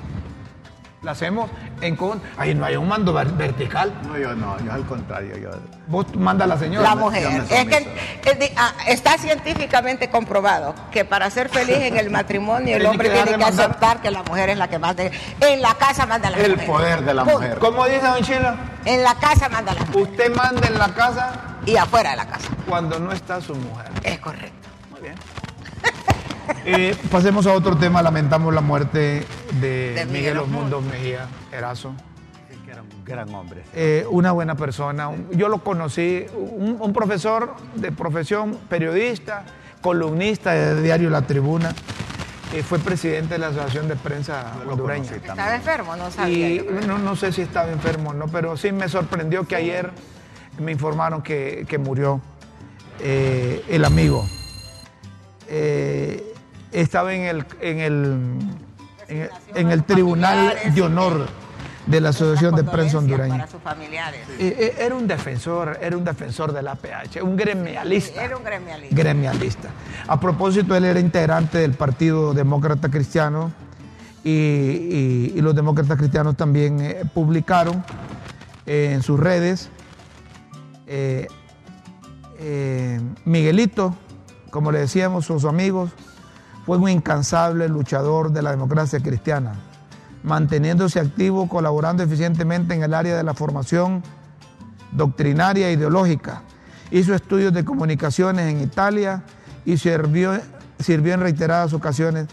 La hacemos en con. Ahí no hay un mando ver- vertical. No, yo no, yo al contrario, yo... Vos manda a la señora. La mujer. Es que es de- ah, está científicamente comprobado que para ser feliz en el matrimonio el hombre tiene de que mandar. aceptar que la mujer es la que manda. En la casa manda la El mujer. poder de la Punto. mujer. ¿Cómo dice Don Chila? En la casa manda la mujer. Usted manda en la casa Y afuera de la casa. cuando no está su mujer. Es correcto. Eh, pasemos a otro tema. Lamentamos la muerte de, De Miguel Osmundo Mejía Erazo. Sí, que era un gran hombre. sí. Eh, una buena persona. Yo lo conocí, un, un profesor de profesión, periodista, columnista de diario La Tribuna. Eh, fue presidente de la Asociación de Prensa hondureña. Estaba enfermo, no sabía. Y no, no sé si estaba enfermo o no, pero sí me sorprendió que ayer me informaron que, que murió eh, el amigo. Eh, estaba en el, en el, en el, en el Tribunal de Honor de la Asociación de Prensa Hondureña. Para sus familiares. Eh, eh, Era un defensor, era un defensor de la APH, un gremialista. Era un gremialista. gremialista. A propósito, él era integrante del Partido Demócrata Cristiano y, y- y los demócratas cristianos también eh, publicaron eh, en sus redes eh, Miguelito, como le decíamos, sus amigos, fue un incansable luchador de la democracia cristiana, manteniéndose activo, colaborando eficientemente en el área de la formación doctrinaria e ideológica. Hizo estudios de comunicaciones en Italia y sirvió, en reiteradas ocasiones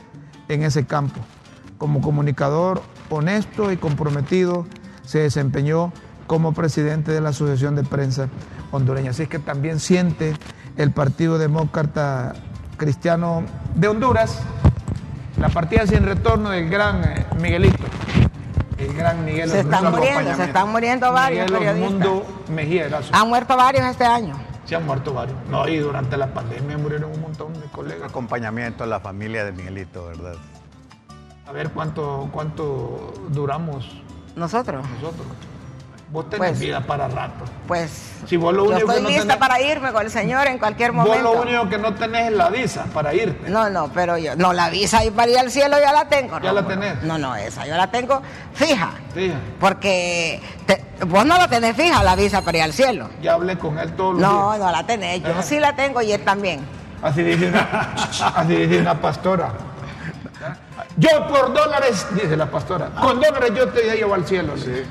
en ese campo. Como comunicador honesto y comprometido, se desempeñó como presidente de la Asociación de Prensa Hondureña. Así es que también siente el Partido Demócrata Cristiano de Honduras la partida sin retorno del gran eh, Miguelito, el gran Miguel Se están muriendo, se están muriendo varios Miguel periodistas. Osmundo Mejía Erazo. Han muerto varios este año. Se han muerto varios. No, y durante la pandemia murieron un montón de colegas. Acompañamiento a la familia de Miguelito, ¿verdad? A ver cuánto, cuánto duramos Nosotros, nosotros. Vos tenés Pues- vida para rato. pues. Si vos lo yo único que estoy no lista tenés- para irme con el señor en cualquier Vos momento. lo único que no tenés es la visa para irte. No, no, pero yo. No, la visa y para ir al cielo ya la tengo. ¿Ya la tenés? No, no, esa yo la tengo fija. Fija, Porque te- vos no la tenés fija la visa para ir al cielo. ya hablé con él todos los No, días. no la tenés. Yo Ajá. sí la tengo y él también. Así dice una, así dice una pastora. Yo por dólares, dice la pastora, con dólares yo te llevo al cielo. dice.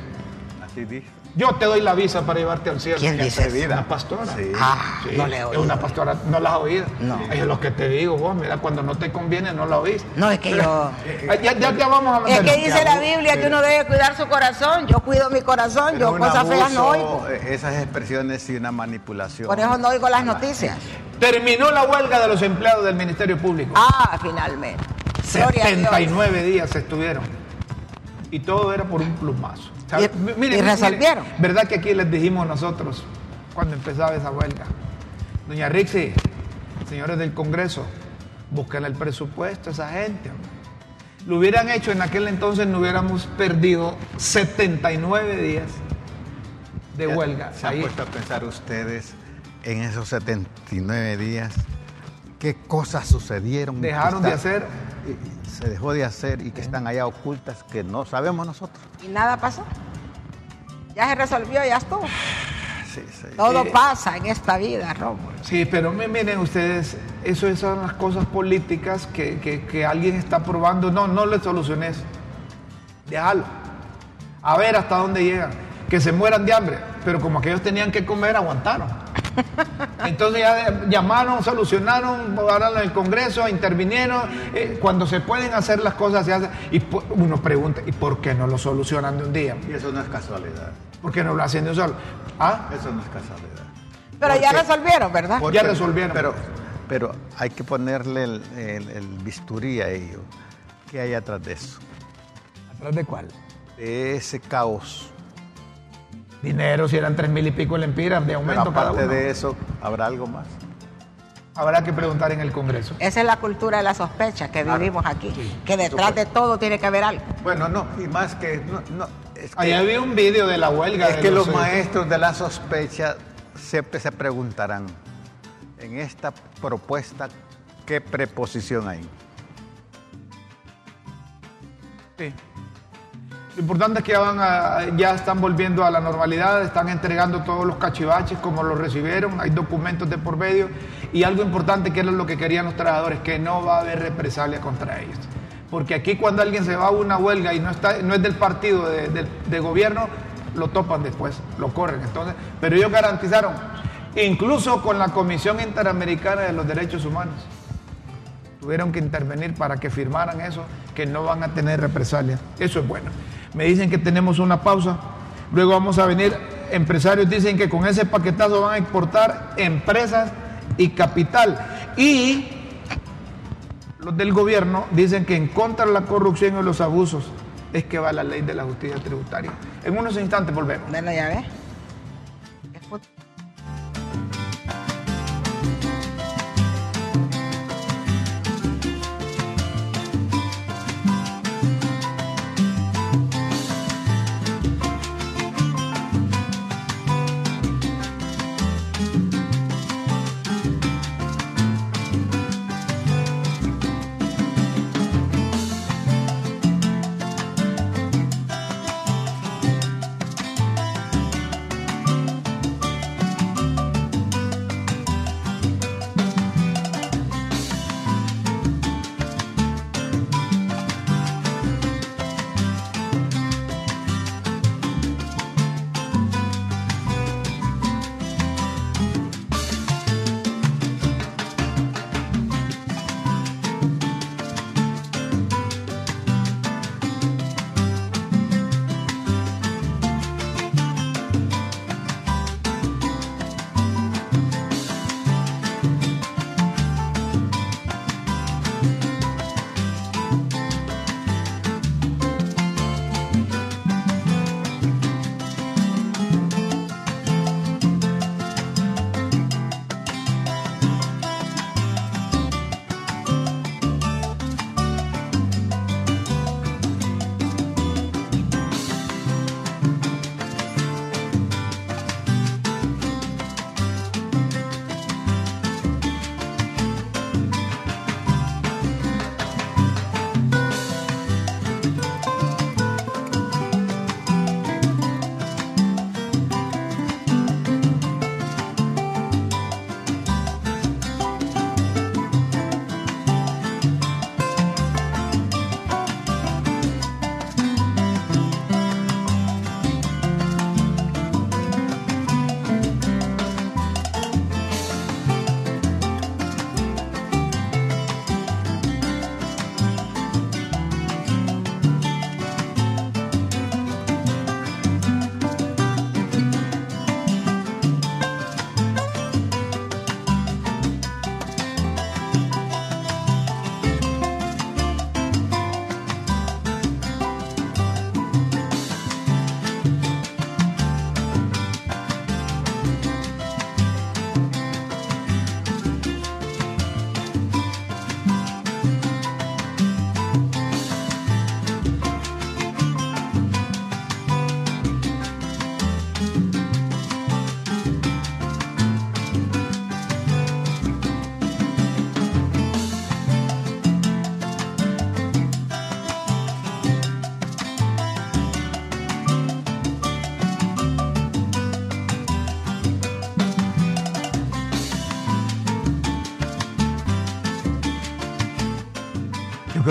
Así dice. Yo te doy la visa para llevarte al cielo. ¿Quién dice es eso? Una pastora. Sí. Ah, Sí, no le he Es oído. una pastora, ¿no la has oído? No. Es lo que te digo vos, mira, cuando no te conviene no la oís. No, es que yo. Ah, Ya, ya te vamos a Es meter. que dice la Biblia que uno debe cuidar su corazón. Yo cuido mi corazón, Pero yo cosas feas no oigo. eh, Esas expresiones y una manipulación. Por eso no oigo las noticias. Terminó la huelga de los empleados del Ministerio Público. Ah, finalmente. Gloria a Dios. 79 días estuvieron. Y todo era por un plumazo. Y- M- y resolvieron. ¿Verdad que aquí les dijimos nosotros cuando empezaba esa huelga? Doña Rixi, señores del Congreso, busquen el presupuesto a esa gente. Lo hubieran hecho en aquel entonces, no hubiéramos perdido 79 días de Ya huelga. ¿Se han puesto a pensar ustedes en esos 79 días qué cosas sucedieron? Dejaron de hacer. Se dejó de hacer y que están allá ocultas que no sabemos nosotros. Y nada pasó. Ya se resolvió, ya estuvo. Sí, sí. Todo Eh, pasa en esta vida, Rómulo. Sí, pero mi- miren ustedes, eso son las cosas políticas que, que- que alguien está probando. No, no le soluciones. Déjalo. A ver hasta dónde llegan. Que se mueran de hambre. Pero como aquellos tenían que comer, aguantaron. Entonces ya llamaron, solucionaron, hablaron en el Congreso, intervinieron. Eh, cuando se pueden hacer las cosas, se hacen. Y uno pregunta, ¿y por qué no lo solucionan de un día? Y eso no es casualidad. ¿Por qué no lo hacen de un solo? ¿Ah? Eso no es casualidad. Pero ya resolvieron, ¿verdad? Porque- Ya resolvieron. Pero, pero hay que ponerle el, el- el bisturí a ello. ¿Qué hay atrás de eso? ¿Atrás de cuál? De ese caos. Dinero, si eran tres mil y pico el empira, de Pero aumento cada aparte uno. de eso, ¿habrá algo más? Habrá que preguntar en el Congreso. Esa es la cultura de la sospecha que Claro. vivimos aquí. Que detrás de todo tiene que haber algo. Bueno, no, y más que... No, no, es que, Ahí había un vídeo de la huelga. es de que los maestros de la sospecha siempre se preguntarán, en esta propuesta, ¿qué preposición hay? Sí. Lo importante es que ya, van ya están volviendo a la normalidad, están entregando todos los cachivaches como los recibieron, hay documentos de por medio y algo importante que era lo que querían los trabajadores, que no va a haber represalia contra ellos. Porque aquí cuando alguien se va a una huelga y no, está, no es del partido de, gobierno, lo topan después, lo corren. Entonces, pero ellos garantizaron, incluso con la Comisión Interamericana de los Derechos Humanos, tuvieron que intervenir para que firmaran eso, que no van a tener represalia. Eso es bueno. Me dicen que tenemos una pausa. Luego vamos a venir. Empresarios dicen que con ese paquetazo van a exportar empresas y capital. Y los del gobierno dicen que en contra de la corrupción y los abusos es que va la ley de la justicia tributaria. En unos instantes volvemos. De la llave.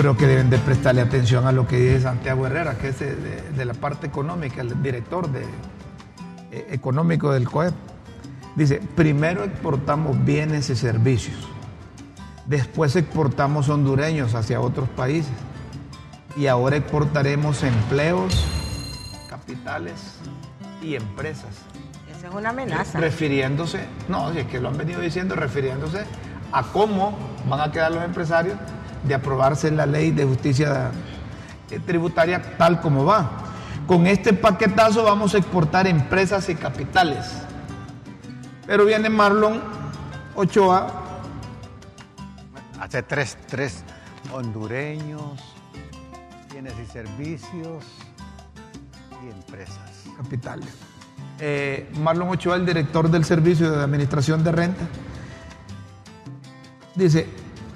Creo que deben de prestarle atención a lo que dice Santiago Herrera, que es de, la parte económica, el director de, eh, económico del COEP. Dice, primero exportamos bienes y servicios, después exportamos hondureños hacia otros países y ahora exportaremos empleos, capitales y empresas. Esa es una amenaza. Refiriéndose, no, si es que lo han venido diciendo, refiriéndose a cómo van a quedar los empresarios de aprobarse la ley de justicia eh, tributaria tal como va. Con este paquetazo vamos a exportar empresas y capitales. Pero viene Marlon Ochoa. Hace tres, tres hondureños, bienes y servicios y empresas. Capitales. Eh, Marlon Ochoa, el director del Servicio de Administración de Renta, dice,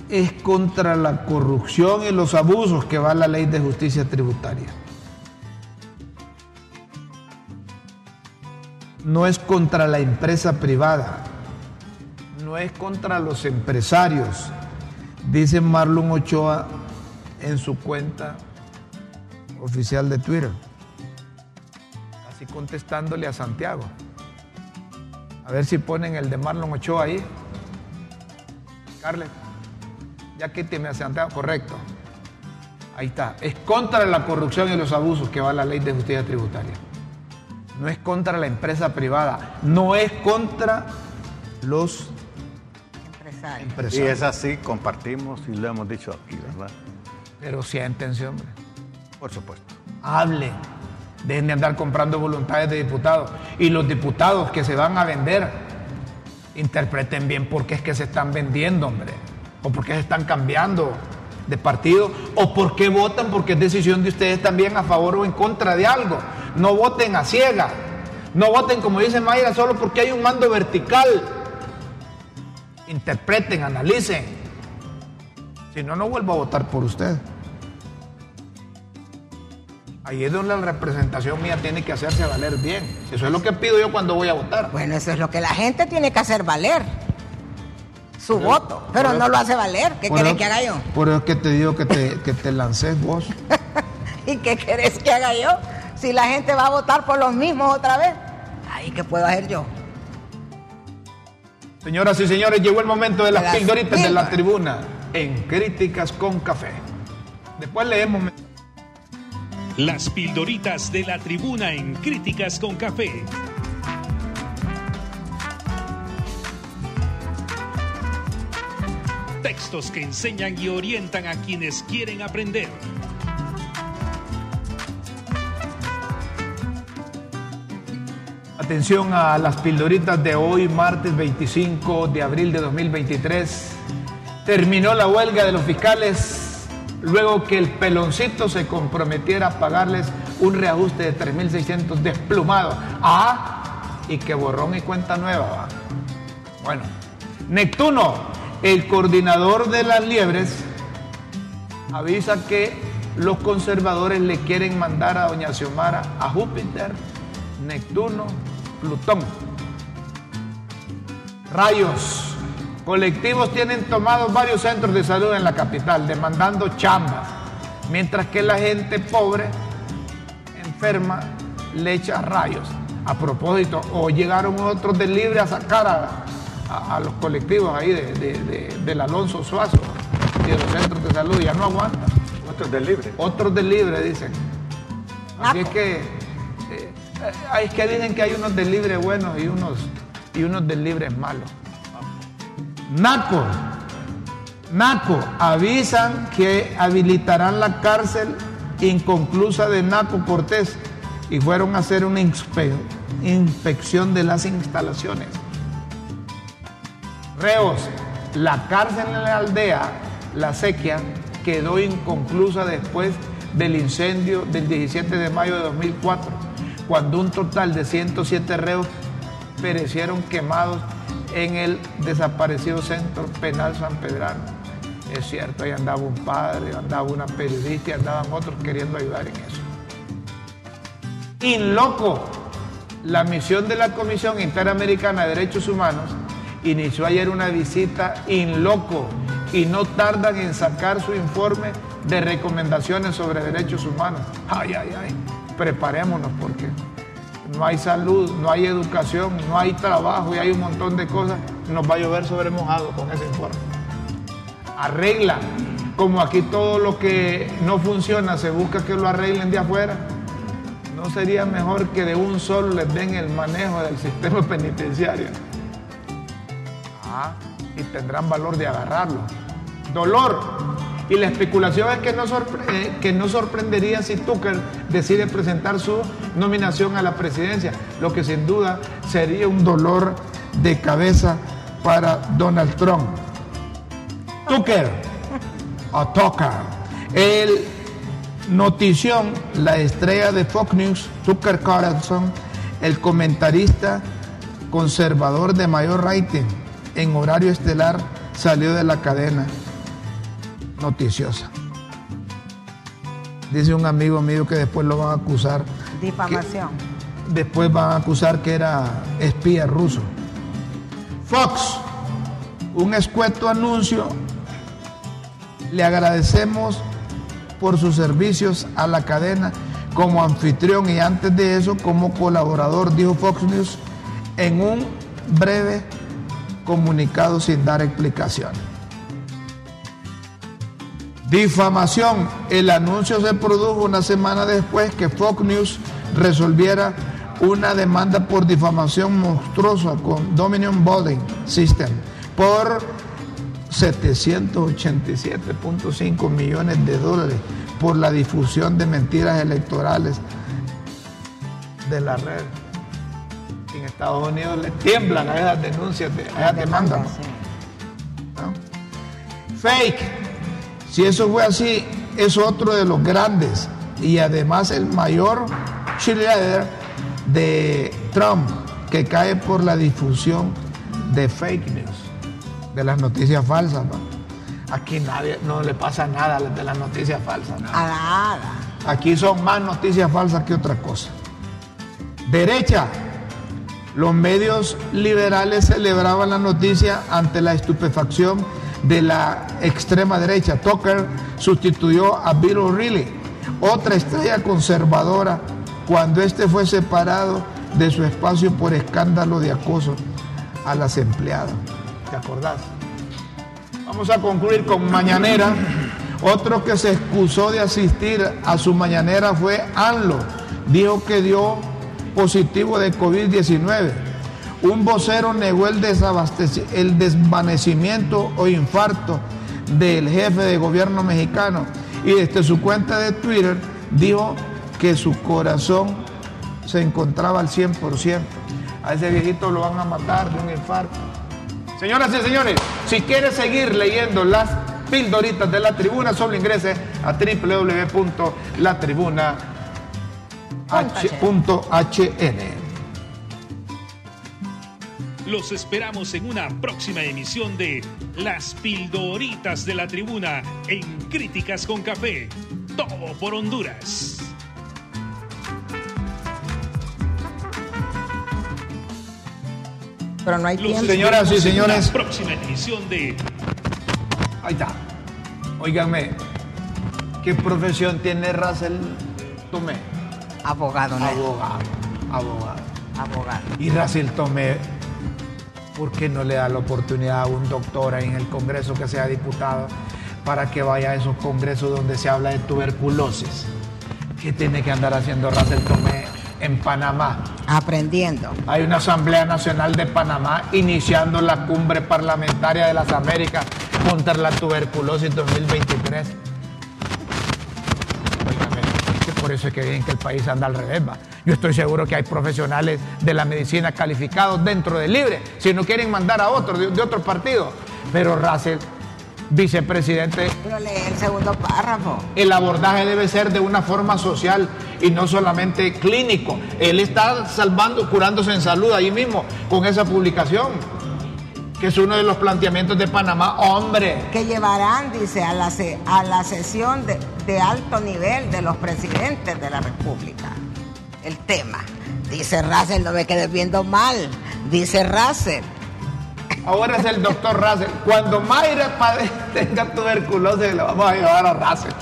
es contra la corrupción y los abusos que va la ley de justicia tributaria. No es contra la empresa privada, no es contra los empresarios, dice Marlon Ochoa en su cuenta oficial de Twitter, así contestándole a Santiago. A ver si ponen el de Marlon Ochoa ahí. Carles ya que te me a Santiago, correcto. Ahí está. Es contra la corrupción y los abusos que va la ley de justicia tributaria. No es contra la empresa privada, no es contra los empresarios. Y es así, compartimos y lo hemos dicho aquí, ¿verdad? Pero siéntense, hombre. Por supuesto. Hablen. Dejen de andar comprando voluntades de diputados. Y los diputados que se van a vender, interpreten bien por qué es que se están vendiendo, hombre. O por qué se están cambiando de partido. O por qué votan, porque es decisión de ustedes también a favor o en contra de algo. No voten a ciega. No voten, como dice Mayra, solo porque hay un mando vertical. Interpreten, analicen. Si no, no vuelvo a votar por usted. Ahí es donde la representación mía tiene que hacerse valer bien. Eso es lo que pido yo cuando voy a votar. Bueno, eso es lo que la gente tiene que hacer valer. Su voto. Pero no lo hace valer. ¿Qué querés que haga yo? Por eso es que te digo que te, que te lances vos. ¿Y qué querés que haga yo? Si la gente va a votar por los mismos otra vez. Ahí, ¿qué puedo hacer yo? Señoras y señores, llegó el momento de las, las pildoritas de la tribuna en Críticas con Café. Después leemos. Las pildoritas de la tribuna en Críticas con Café. Textos que enseñan y orientan a quienes quieren aprender. Atención a las pildoritas de hoy, martes 25 de abril de 2023. Terminó la huelga de los fiscales luego que el peloncito se comprometiera a pagarles un reajuste de 3.600 desplumados. Ah, y que borrón y cuenta nueva. ¿va? Bueno, Neptuno, el coordinador de las liebres, avisa que los conservadores le quieren mandar a doña Xiomara a Júpiter, Neptuno, Plutón. Rayos. Colectivos tienen tomados varios centros de salud en la capital, demandando chambas, mientras que la gente pobre, enferma, le echa rayos. A propósito, o llegaron otros del Libre a sacar a, a, a los colectivos ahí de, de, de, del Alonso Suazo y de los centros de salud, ya no aguantan. Otros del Libre. Otros del Libre, dicen. Así es que, eh, es que dicen que hay unos del Libre buenos y unos, y unos del Libre malos. Naco, Naco, avisan que habilitarán la cárcel inconclusa de Naco Cortés y fueron a hacer una inspe inspección de las instalaciones. Reos, la cárcel en la aldea, la sequía, quedó inconclusa después del incendio del 17 de mayo de 2004, cuando un total de 107 reos perecieron quemados en el desaparecido centro penal San Pedrano. Es cierto, ahí andaba un padre, andaba una periodista y andaban otros queriendo ayudar en eso. In loco, la misión de la Comisión Interamericana de Derechos Humanos inició ayer una visita in loco y no tardan en sacar su informe de recomendaciones sobre derechos humanos. Ay, ay, ay, preparémonos porque no hay salud, no hay educación, no hay trabajo y hay un montón de cosas, nos va a llover sobre mojado con ese informe. Arregla, como aquí todo lo que no funciona se busca que lo arreglen de afuera. ¿No sería mejor que de un solo les den el manejo del sistema penitenciario? Y tendrán valor de agarrarlo. Dolor, y la especulación es que no, eh, que no, sorprendería si Tucker decide presentar su nominación a la presidencia, lo que sin duda sería un dolor de cabeza para Donald Trump. Tucker, o Tucker, el notición, la estrella de Fox News, Tucker Carlson, el comentarista conservador de mayor rating en horario estelar, salió de la cadena noticiosa. Dice un amigo mío que después lo van a acusar. Difamación. después van a acusar que era espía ruso. Fox, un escueto anuncio. Le agradecemos por sus servicios a la cadena como anfitrión y antes de eso como colaborador, dijo Fox News en un breve comunicado sin dar explicaciones. Difamación. El anuncio se produjo una semana después que Fox News resolviera una demanda por difamación monstruosa con Dominion Voting System por 787.5 millones de dólares por la difusión de mentiras electorales de la red. En Estados Unidos le tiemblan a esas denuncias, de, a esas demandas. Fake. Si eso fue así, es otro de los grandes y además el mayor cheerleader de Trump que cae por la difusión de fake news, de las noticias falsas. Aquí nadie, no le pasa nada de las noticias falsas. Nada. Aquí son más noticias falsas que otra cosa. Derecha. Los medios liberales celebraban la noticia ante la estupefacción de la extrema derecha. Tucker sustituyó a Bill O'Reilly, otra estrella conservadora, cuando este fue separado de su espacio por escándalo de acoso a las empleadas. ¿Te acordás? Vamos a concluir con Mañanera. Otro que se excusó de asistir a su mañanera fue ANLO. Dijo que dio positivo de COVID-19. Un vocero negó el, el desvanecimiento o infarto del jefe de gobierno mexicano y desde su cuenta de Twitter dijo que su corazón se encontraba al 100%. A ese viejito lo van a matar de un infarto. Señoras y señores, si quieres seguir leyendo las pildoritas de la tribuna, solo ingrese a www.latribuna.hn. Los esperamos en una próxima emisión de Las Pildoritas de la Tribuna en Críticas con Café. Todo por Honduras. Pero no hay Los tiempo. Señoras y señores. próxima emisión de Ahí está. Óiganme, ¿qué profesión tiene Russell Tomé? Abogado, ¿no? Abogado, abogado. Abogado. Y Russell Tomé, ¿por qué no le da la oportunidad a un doctor en el Congreso que sea diputado para que vaya a esos congresos donde se habla de tuberculosis? ¿Qué tiene que andar haciendo Russell Tomé en Panamá? Aprendiendo. Hay una Asamblea Nacional de Panamá iniciando la cumbre parlamentaria de las Américas contra la tuberculosis 2023. Por eso es que bien que el país anda al revés. va. Yo estoy seguro que hay profesionales de la medicina calificados dentro del libre, si no quieren mandar a otros de, de otros partidos. Pero Russell, vicepresidente, Pero lee el segundo párrafo. el abordaje debe ser de una forma social y no solamente clínico. Él está salvando, curándose en salud ahí mismo con esa publicación, que es uno de los planteamientos de Panamá. Hombre, Que llevarán, dice, a la, a la sesión de, de alto nivel de los presidentes de la República. El tema. Dice Russell, no me quedes viendo mal. Dice Russell. ahora es el doctor Russell. Cuando Mayra tenga tuberculosis, le vamos a llevar a Russell.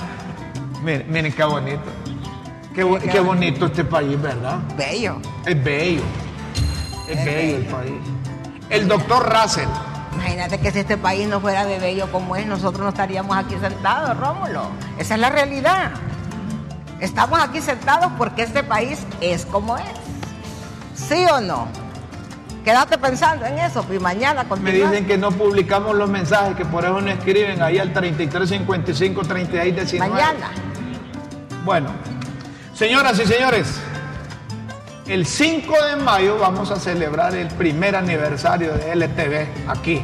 Miren, miren qué bonito. Qué, bo- qué bonito este país, ¿verdad? Bello. Es bello. Es Es bello el bello. país. El doctor Russell. Imagínate que si este país no fuera de bello como es, nosotros no estaríamos aquí sentados, Rómulo. Esa es la realidad. Estamos aquí sentados porque este país es como es. ¿Sí o no? Quédate pensando en eso, y mañana Me dicen que no publicamos los mensajes, que por eso no escriben ahí al 3355 3619. Mañana. Bueno, señoras y señores, el 5 de mayo vamos a celebrar el primer aniversario de LTV aquí.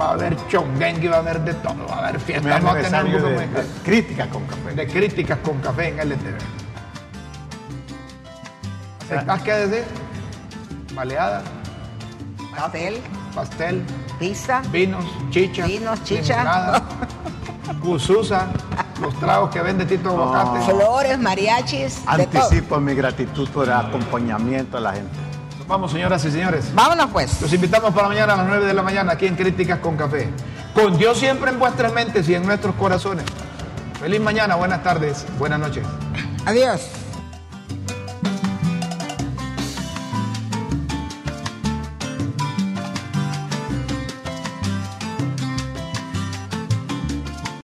Va a haber chongengue, va a haber de todo, va a haber fiesta. Vamos a tener un de, grupo de crítica con café. de críticas con café en LTV. ¿Aceptás qué decir? Baleada, Pastel, pastel, pizza, vinos, chicha, Vinos, chicha. cususa, los tragos que vende Tito Aguacate. Flores, mariachis, de todo. Anticipo mi gratitud por el acompañamiento a la gente. Vamos, señoras y señores. Vámonos pues. Los invitamos para mañana a las 9 de la mañana aquí en Críticas con Café. Con Dios siempre en vuestras mentes y en nuestros corazones. Feliz mañana, buenas tardes, buenas noches. Adiós.